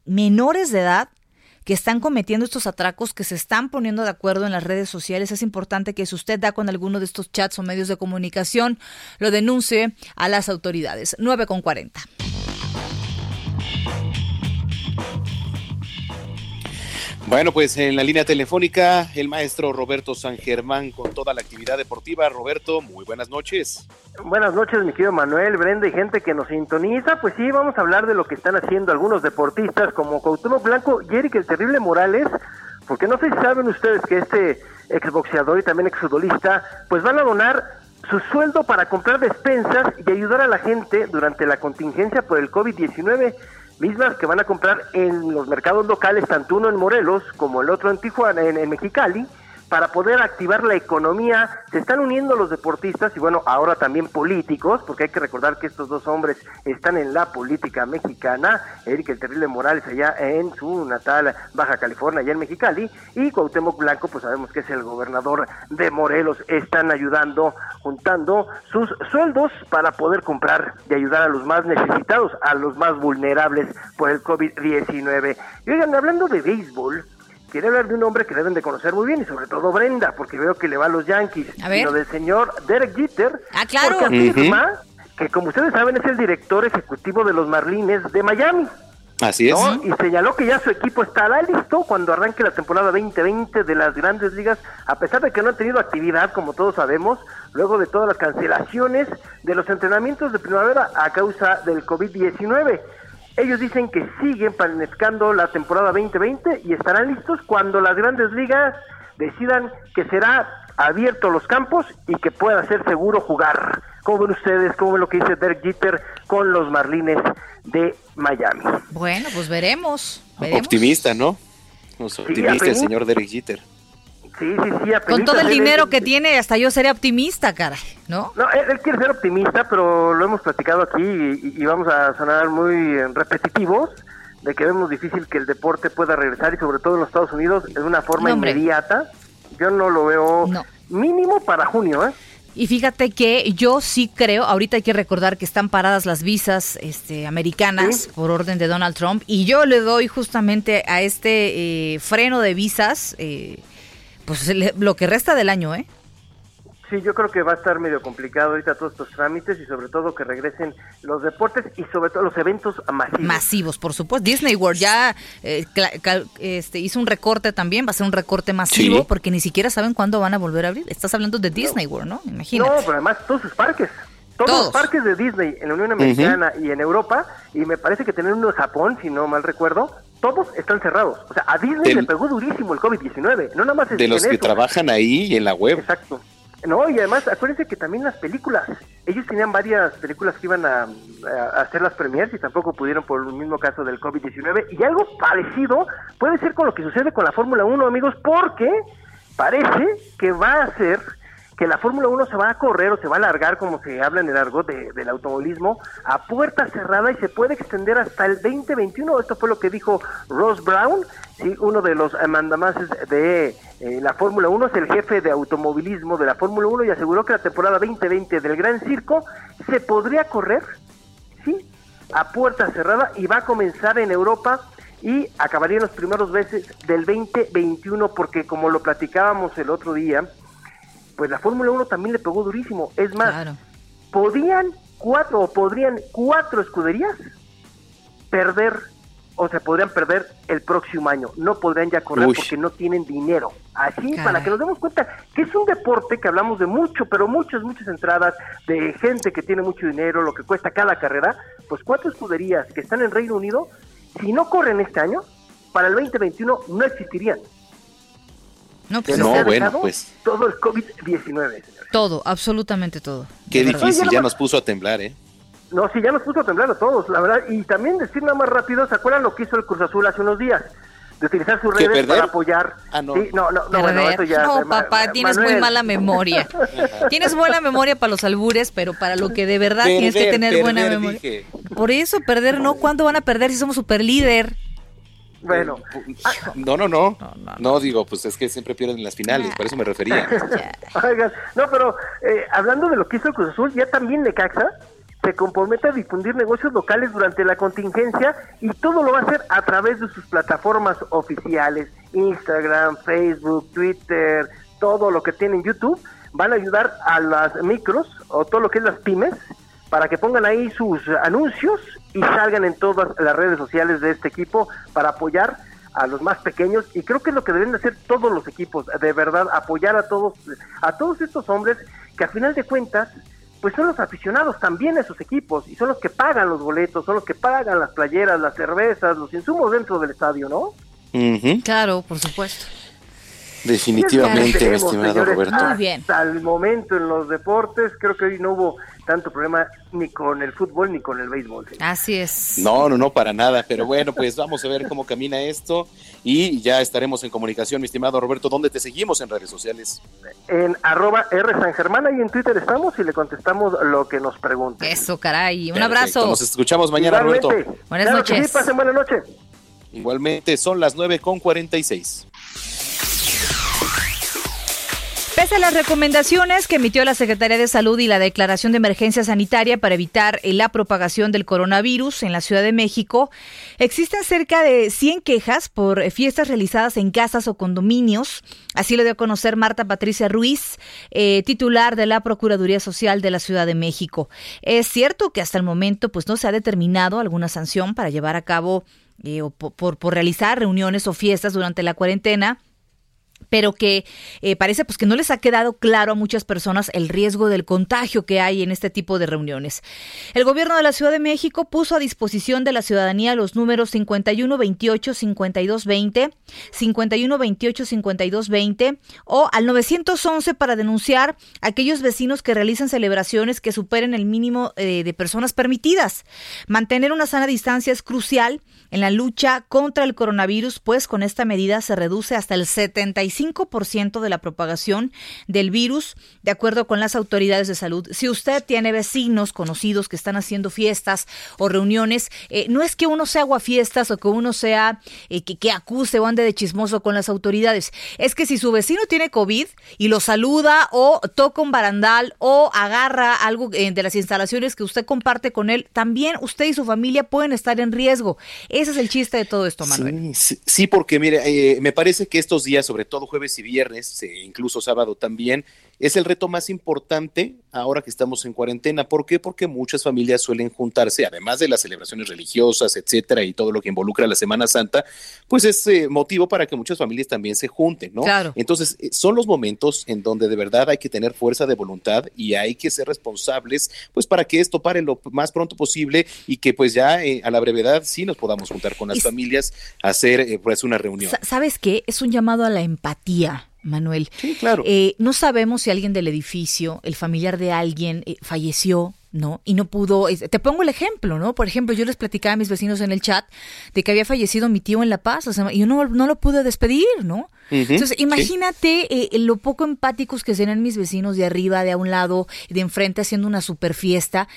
Menores de edad que están cometiendo estos atracos, que se están poniendo de acuerdo en las redes sociales. Es importante que si usted da con alguno de estos chats o medios de comunicación, lo denuncie a las autoridades. 9 con 40. Bueno, pues en la línea telefónica, el maestro Roberto San Germán con toda la actividad deportiva. Roberto, muy buenas noches. Buenas noches, mi querido Manuel, Brenda y gente que nos sintoniza. Pues sí, vamos a hablar de lo que están haciendo algunos deportistas como Cuauhtémoc Blanco y Eric el Terrible Morales, porque no sé si saben ustedes que este exboxeador y también exfutbolista, pues van a donar su sueldo para comprar despensas y ayudar a la gente durante la contingencia por el COVID-19 mismas que van a comprar en los mercados locales, tanto uno en Morelos como el otro en Tijuana, en, en, Mexicali, para poder activar la economía. Se están uniendo los deportistas y bueno, ahora también políticos, porque hay que recordar que estos dos hombres están en la política mexicana, Eric el Terrible Morales allá en su natal Baja California, allá en Mexicali, y Cuauhtémoc Blanco, pues sabemos que es el gobernador de Morelos, están ayudando, juntando sus sueldos para poder comprar y ayudar a los más necesitados, a los más vulnerables por el COVID-19. Y oigan, hablando de béisbol, quiere hablar de un hombre que deben de conocer muy bien y sobre todo Brenda, porque veo que le va a los Yankees, a ver. sino del señor Derek Jeter, ah, claro. porque afirma uh -huh. que como ustedes saben es el director ejecutivo de los Marlines de Miami. Así es. ¿no? Y señaló que ya su equipo estará listo cuando arranque la temporada 2020 de las grandes ligas, a pesar de que no han tenido actividad, como todos sabemos, luego de todas las cancelaciones de los entrenamientos de primavera a causa del COVID-19. Ellos dicen que siguen planificando la temporada 2020 y estarán listos cuando las grandes ligas decidan que será abierto los campos y que pueda ser seguro jugar. ¿Cómo ven ustedes? ¿Cómo ven lo que dice Derek Jeter con los Marlines de Miami? Bueno, pues veremos. veremos. Optimista, ¿no? Optimista sí, el señor Derek Jeter. Sí, sí, sí. Con todo el dinero que tiene, hasta yo sería optimista, caray, ¿no? No, él, él, quiere ser optimista, pero lo hemos platicado aquí y, y, vamos a sonar muy repetitivos de que vemos difícil que el deporte pueda regresar y sobre todo en los Estados Unidos de una forma no, inmediata. Yo no lo veo no. mínimo para junio, ¿eh? Y fíjate que yo sí creo, ahorita hay que recordar que están paradas las visas este, americanas ¿Sí? por orden de Donald Trump y yo le doy justamente a este eh, freno de visas eh, pues lo que resta del año, ¿eh? Sí, yo creo que va a estar medio complicado ahorita todos estos trámites y sobre todo que regresen los deportes y sobre todo los eventos masivos. Masivos, por supuesto. Disney World ya eh, este, hizo un recorte también, va a ser un recorte masivo sí. porque ni siquiera saben cuándo van a volver a abrir. Estás hablando de Disney no. World, ¿no? Imagínate. No, pero además todos sus parques. Todos, todos, los parques de Disney en la Unión Americana uh -huh. y en Europa, y me parece que tener uno en Japón, si no mal recuerdo, todos están cerrados. O sea, a Disney Del, le pegó durísimo el COVID-19. No nada más De los que eso. trabajan ahí y en la web. Exacto. No, y además, acuérdense que también las películas, ellos tenían varias películas que iban a, a hacer las premiers y tampoco pudieron por el mismo caso del COVID-19. Y algo parecido puede ser con lo que sucede con la Fórmula 1, amigos, porque parece que va a ser que la Fórmula 1 se va a correr o se va a alargar, como se habla en el argot de- del automovilismo, a puerta cerrada y se puede extender hasta el 2021. Esto fue lo que dijo Ross Brown, sí, uno de los eh, mandamases de eh, la Fórmula 1, es el jefe de automovilismo de la Fórmula 1 y aseguró que la temporada 2020 del Gran Circo se podría correr, sí, a puerta cerrada y va a comenzar en Europa y acabaría en los primeros meses del 2021 porque como lo platicábamos el otro día, pues la Fórmula 1 también le pegó durísimo. Es más, podían cuatro o podrían cuatro escuderías perder o se podrían perder el próximo año. No podrían ya correr Uy. porque no tienen dinero. Así, Caray. para que nos demos cuenta que es un deporte que hablamos de mucho, pero muchas, muchas entradas, de gente que tiene mucho dinero, lo que cuesta cada carrera, pues cuatro escuderías que están en Reino Unido, si no corren este año, para el 2021 no existirían. No, pues nos No, bueno, pues. Todo el COVID-19. todo, absolutamente todo. Qué difícil, ya no- nos puso a temblar, ¿eh? No, sí, ya nos puso a temblar a todos, la verdad. Y también decir nada más rápido, ¿se acuerdan lo que hizo el Cruz Azul hace unos días? De utilizar sus ¿Qué, redes perder? para apoyar. Ah, no. Sí, no, no, no, bueno, Perder. eso ya. no, Ma- papá, Ma- tienes muy mala memoria. <laughs> tienes buena memoria para los albures, pero para lo que de verdad tienes que Perder, tener buena memoria. dije. Por eso, perder no. ¿Cuándo van a perder si somos super líder? Bueno, No, no, no. No, digo, pues es que siempre pierden en las finales, por eso me refería. <laughs> Oigan, no, pero eh, hablando de lo que hizo el Cruz Azul, ya también Necaxa se compromete a difundir negocios locales durante la contingencia y todo lo va a hacer a través de sus plataformas oficiales, Instagram, Facebook, Twitter, todo lo que tienen YouTube, van a ayudar a las micros o todo lo que es las pymes para que pongan ahí sus anuncios y salgan en todas las redes sociales de este equipo para apoyar a los más pequeños y creo que es lo que deben de hacer todos los equipos, de verdad, apoyar a todos, a todos estos hombres que a final de cuentas, pues son los aficionados también a esos equipos y son los que pagan los boletos, son los que pagan las playeras, las cervezas, los insumos dentro del estadio, ¿no? Claro, por supuesto. Definitivamente, estimado señores, Roberto. Muy bien. Hasta el momento en los deportes, creo que hoy no hubo tanto problema ni con el fútbol ni con el béisbol. Así es. No, no, no, para nada. Pero bueno, pues vamos a ver cómo camina esto y ya estaremos en comunicación, mi estimado Roberto. ¿Dónde te seguimos en redes sociales? En arroba R San Germán, ahí en Twitter estamos y le contestamos lo que nos pregunten. Eso, caray. Un Perfecto. abrazo. Nos escuchamos mañana, Igualmente. Roberto. Buenas Claro que noches. Sí, pasen buena noche. Igualmente, son las 9 con 46. Pese a las recomendaciones que emitió la Secretaría de Salud y la declaración de emergencia sanitaria para evitar la propagación del coronavirus en la Ciudad de México, existen cerca de 100 quejas por fiestas realizadas en casas o condominios. Así lo dio a conocer Marta Patricia Ruiz, eh, titular de la Procuraduría Social de la Ciudad de México. Es cierto que hasta el momento pues no se ha determinado alguna sanción para llevar a cabo eh, o po- por, por realizar reuniones o fiestas durante la cuarentena pero que eh, parece pues que no les ha quedado claro a muchas personas el riesgo del contagio que hay en este tipo de reuniones. El gobierno de la Ciudad de México puso a disposición de la ciudadanía los números 5128 5220, 5128 5220 o al 911 para denunciar a aquellos vecinos que realizan celebraciones que superen el mínimo eh, de personas permitidas. Mantener una sana distancia es crucial en la lucha contra el coronavirus, pues con esta medida se reduce hasta el 75% de la propagación del virus, de acuerdo con las autoridades de salud. Si usted tiene vecinos conocidos que están haciendo fiestas o reuniones, eh, no es que uno sea aguafiestas o que uno sea eh, que, acuse o ande de chismoso con las autoridades. Es que si su vecino tiene COVID y lo saluda o toca un barandal o agarra algo eh, de las instalaciones que usted comparte con él, también usted y su familia pueden estar en riesgo. Ese es el chiste de todo esto, Manuel. Sí, sí, sí, porque mire, eh, me parece que estos días, sobre todo jueves y viernes, eh, incluso sábado también, es el reto más importante ahora que estamos en cuarentena. ¿Por qué? Porque muchas familias suelen juntarse, además de las celebraciones religiosas, etcétera, y todo lo que involucra la Semana Santa, pues es eh, motivo para que muchas familias también se junten, ¿no? Claro. Entonces, eh, son los momentos en donde de verdad hay que tener fuerza de voluntad y hay que ser responsables, pues para que esto pare lo más pronto posible y que pues ya eh, a la brevedad sí nos podamos juntar con las familias a hacer eh, pues una reunión. Sa- ¿Sabes qué? Es un llamado a la empatía. Manuel. Sí, claro. Eh, no sabemos si alguien del edificio, el familiar de alguien, eh, falleció, ¿no? Y no pudo. Te pongo el ejemplo, ¿no? Por ejemplo, yo les platicaba a mis vecinos en el chat de que había fallecido mi tío en La Paz la semana- y yo no, no lo pude despedir, ¿no? Entonces, sí. imagínate eh, lo poco empáticos que serán mis vecinos de arriba, de a un lado, de enfrente, haciendo una super fiesta.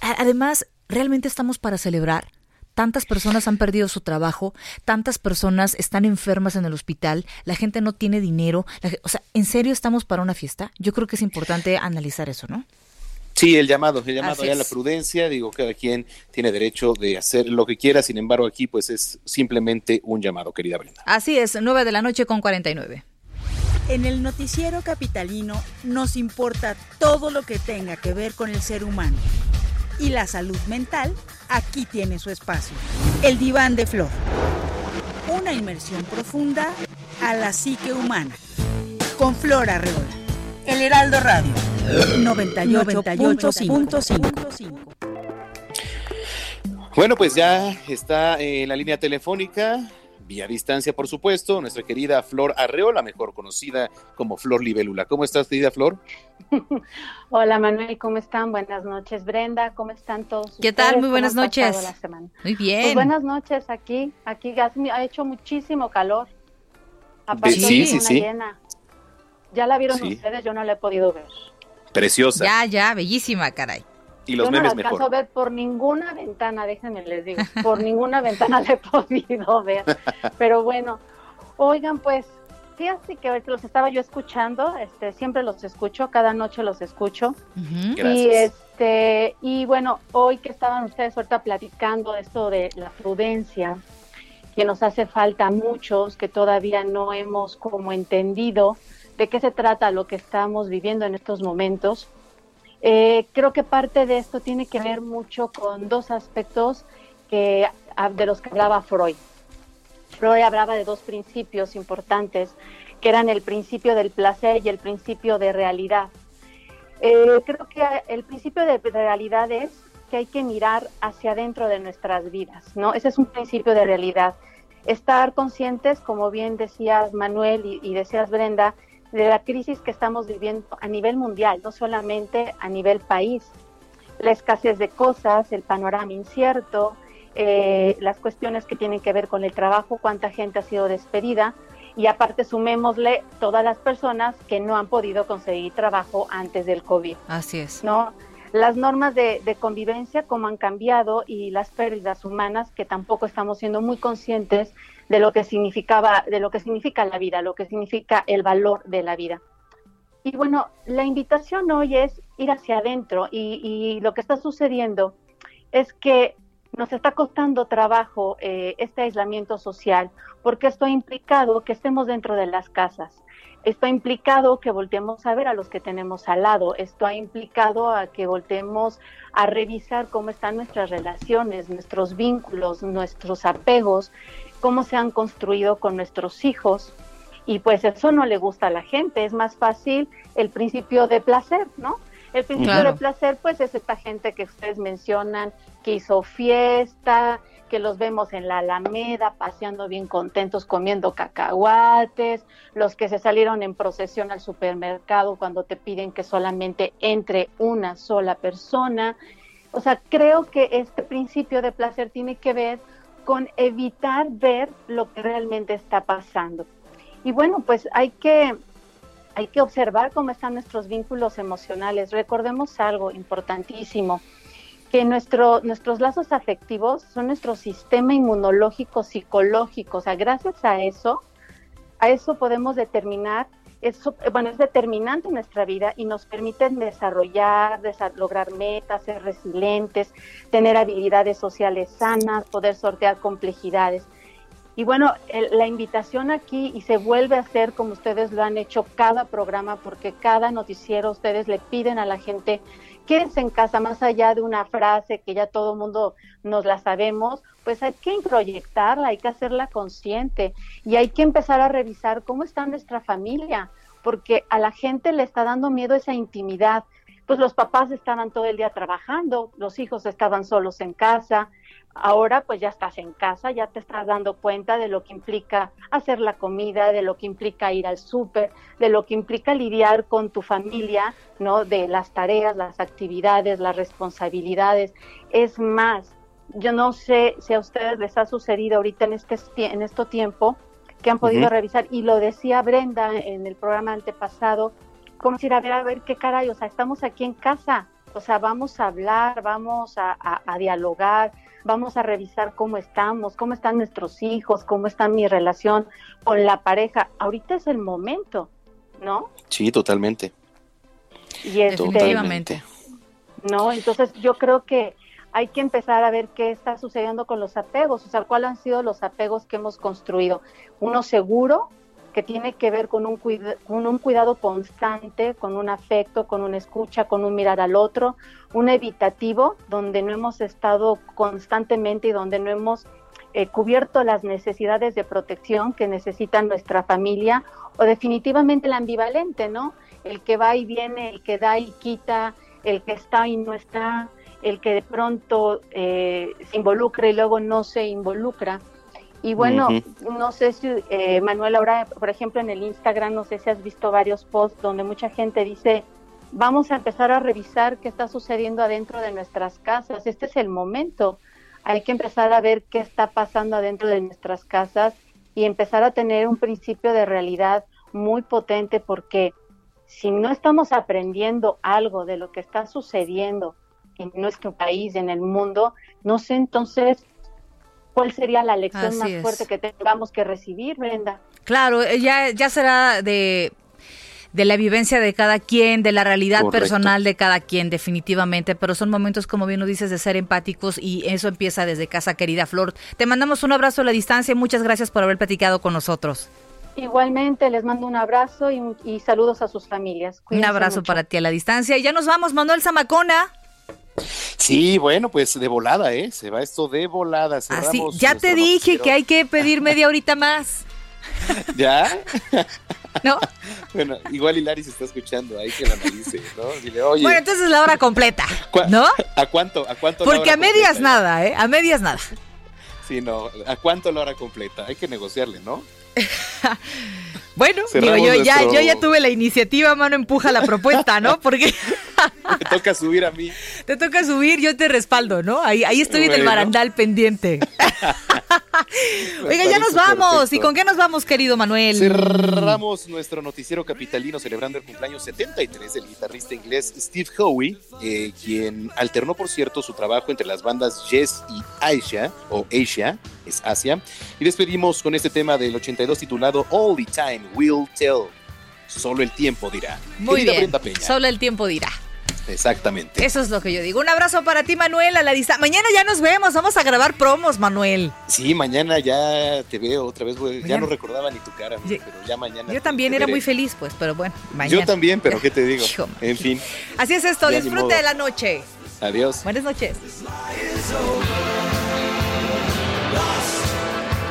Además, ¿realmente estamos para celebrar? Tantas personas han perdido su trabajo, tantas personas están enfermas en el hospital, la gente no tiene dinero. la o sea, ¿en serio estamos para una fiesta? Yo creo que es importante analizar eso, ¿no? Sí, el llamado, el llamado ya a la prudencia, digo, cada quien tiene derecho de hacer lo que quiera, sin embargo aquí pues es simplemente un llamado, querida Brenda. Así es, 9 de la noche con 49. En el noticiero capitalino nos importa todo lo que tenga que ver con el ser humano. Y la salud mental aquí tiene su espacio. El diván de flor. Una inmersión profunda a la psique humana. Con Flor Arreola. El Heraldo Radio. 98.5. Bueno, pues ya está en la línea telefónica, distancia por supuesto, nuestra querida Flor Arreola, mejor conocida como Flor Libélula. ¿Cómo estás, querida Flor? <laughs> Hola Manuel, ¿cómo están? Buenas noches, Brenda, ¿cómo están todos? ¿Qué tal? Muy ¿Cómo buenas noches. la semana? Muy bien. Pues buenas noches aquí, aquí ha ha hecho muchísimo calor. Aparte Sí, sí, luna sí. llena. Ya la vieron Sí. ustedes, yo no la he podido ver. Preciosa. Ya, ya, bellísima, caray. Y los yo no la memes alcanzo mejor. a ver por ninguna ventana, déjenme les digo, por ninguna <laughs> ventana la he podido ver. Pero bueno, oigan, pues, fíjate que ahorita los estaba yo escuchando, este, siempre los escucho, cada noche los escucho. Y Gracias. este, y bueno, hoy que estaban ustedes ahorita platicando de esto de la prudencia, que nos hace falta a muchos, que todavía no hemos como entendido de qué se trata lo que estamos viviendo en estos momentos. Eh, creo que parte de esto tiene que ver mucho con dos aspectos que, ah, de los que hablaba Freud. Freud hablaba de dos principios importantes, que eran el principio del placer y el principio de realidad. Eh, creo que el principio de realidad es que hay que mirar hacia adentro de nuestras vidas, ¿no? Ese es un principio de realidad. Estar conscientes, como bien decías Manuel y, y decías Brenda, de la crisis que estamos viviendo a nivel mundial, no solamente a nivel país. La escasez de cosas, el panorama incierto, eh, las cuestiones que tienen que ver con el trabajo, cuánta gente ha sido despedida y aparte sumémosle todas las personas que no han podido conseguir trabajo antes del COVID. Así es. ¿no? Las normas de, convivencia, cómo han cambiado y las pérdidas humanas, que tampoco estamos siendo muy conscientes de lo que significaba, de lo que significa la vida, lo que significa el valor de la vida. Y bueno, la invitación hoy es ir hacia adentro y, y lo que está sucediendo es que nos está costando trabajo eh, este aislamiento social porque esto ha implicado que estemos dentro de las casas. Esto ha implicado que volteemos a ver a los que tenemos al lado. Esto ha implicado a que volteemos a revisar cómo están nuestras relaciones, nuestros vínculos, nuestros apegos, cómo se han construido con nuestros hijos. Y pues eso no le gusta a la gente. Es más fácil el principio de placer, ¿no? El principio Claro. de placer, pues es esta gente que ustedes mencionan, que hizo fiesta, que los vemos en la Alameda paseando bien contentos, comiendo cacahuates, los que se salieron en procesión al supermercado cuando te piden que solamente entre una sola persona. O sea, creo que este principio de placer tiene que ver con evitar ver lo que realmente está pasando. Y bueno, pues hay que hay que observar cómo están nuestros vínculos emocionales. Recordemos algo importantísimo, que nuestro, nuestros lazos afectivos son nuestro sistema inmunológico psicológico. O sea, gracias a eso, a eso podemos determinar, eso, bueno, es determinante nuestra vida y nos permiten desarrollar, desa- lograr metas, ser resilientes, tener habilidades sociales sanas, poder sortear complejidades. Y bueno, la invitación aquí, y se vuelve a hacer como ustedes lo han hecho cada programa, porque cada noticiero ustedes le piden a la gente, quédense en casa, más allá de una frase que ya todo el mundo nos la sabemos, pues hay que proyectarla, hay que hacerla consciente y hay que empezar a revisar cómo está nuestra familia, porque a la gente le está dando miedo esa intimidad. Pues los papás estaban todo el día trabajando, los hijos estaban solos en casa, ahora pues ya estás en casa, ya te estás dando cuenta de lo que implica hacer la comida, de lo que implica ir al súper, de lo que implica lidiar con tu familia, ¿no? De las tareas, las actividades, las responsabilidades. Es más, yo no sé si a ustedes les ha sucedido ahorita en este, en este tiempo que han podido revisar, y lo decía Brenda en el programa antepasado, como decir, a ver, a ver, qué caray, o sea, estamos aquí en casa, o sea, vamos a hablar, vamos a, a- a dialogar, vamos a revisar cómo estamos, cómo están nuestros hijos, cómo está mi relación con la pareja. Ahorita es el momento, ¿no? Sí, totalmente. Y este, Totalmente. ¿no? Entonces yo creo que hay que empezar a ver qué está sucediendo con los apegos, o sea, cuáles han sido los apegos que hemos construido. Uno seguro, que tiene que ver con un, con un cuidado constante, con un afecto, con una escucha, con un mirar al otro, un evitativo, donde no hemos estado constantemente y donde no hemos eh, cubierto las necesidades de protección que necesita nuestra familia, o definitivamente el ambivalente, ¿no? El que va y viene, el que da y quita, el que está y no está, el que de pronto eh, se involucra y luego no se involucra. Y bueno, no sé si, eh, Manuel, ahora, por ejemplo, en el Instagram, no sé si has visto varios posts donde mucha gente dice, vamos a empezar a revisar qué está sucediendo adentro de nuestras casas. Este es el momento. Hay que empezar a ver qué está pasando adentro de nuestras casas y empezar a tener un principio de realidad muy potente porque si no estamos aprendiendo algo de lo que está sucediendo en nuestro país, en el mundo, no sé entonces cuál sería la lección Así más es. fuerte que tengamos que recibir, Brenda. Claro, eh, ya, ya será de, de la vivencia de cada quien, de la realidad Correcto. personal de cada quien, definitivamente, pero son momentos, como bien lo dices, de ser empáticos y eso empieza desde casa, querida Flor. Te mandamos un abrazo a la distancia y muchas gracias por haber platicado con nosotros. Igualmente, les mando un abrazo y, y saludos a sus familias. Un Cuídense abrazo mucho. para ti a la distancia. Y ya nos vamos, Manuel Zamacona. Sí, bueno, pues de volada, ¿eh? Se va esto de volada. Así, Cerramos ya te dije noticiero. que hay que pedir media horita más. <laughs> ¿Ya? ¿No? Bueno, igual Hilari se está escuchando, ahí que la analice, ¿no? Dile, oye, Bueno, entonces la hora completa, ¿cuá- ¿no? ¿a cuánto? ¿A cuánto la Porque hora a medias completa? nada, ¿eh? A medias nada. Sí, no, ¿a cuánto la hora completa? Hay que negociarle, ¿no? <laughs> Bueno, digo, yo ya, yo ya tuve la iniciativa, mano empuja la propuesta, ¿no? Porque <laughs> Me toca subir a mí. te toca subir, yo te respaldo, ¿no? Ahí, ahí estoy en el barandal pendiente. <laughs> Oiga, ya nos vamos. perfecto. ¿Y con qué nos vamos, querido Manuel? Cerramos nuestro noticiero capitalino celebrando el cumpleaños 73 del guitarrista inglés Steve Howe, eh, quien alternó, por cierto, su trabajo entre las bandas Yes y Asia, o Asia, es Asia. Y despedimos con este tema del 82 titulado All the Time Will Tell. Solo el tiempo dirá. Muy Querida bien. Brenda Peña. Solo el tiempo dirá. Exactamente. Eso es lo que yo digo. Un abrazo para ti, Manuel, a la distancia. Mañana ya nos vemos. Vamos a grabar promos, Manuel. Sí, mañana ya te veo otra vez, güey. Ya no recordaba ni tu cara, Ye- pero ya mañana. Yo también era veré. muy feliz, pues, pero bueno, mañana. Yo también, pero ¿qué te digo? Hijo, En fin, Así es esto. Disfrute de la noche. adiós. Buenas noches.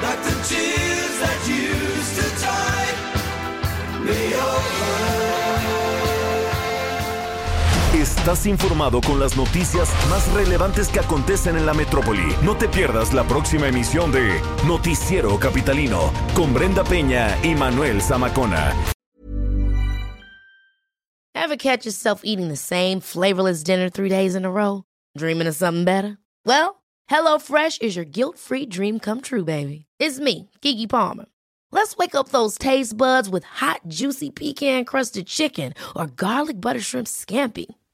Like the tears that used to tie me over. Estás informado con las noticias más relevantes que acontecen en la metrópoli. No te pierdas la próxima emisión de Noticiero Capitalino con Brenda Peña y Manuel Zamacona. Ever catch yourself eating the same flavorless dinner three days in a row? Dreaming of something better? Well, HelloFresh is your guilt-free dream come true, baby. It's me, Kiki Palmer. Let's wake up those taste buds with hot, juicy pecan-crusted chicken or garlic butter shrimp scampi.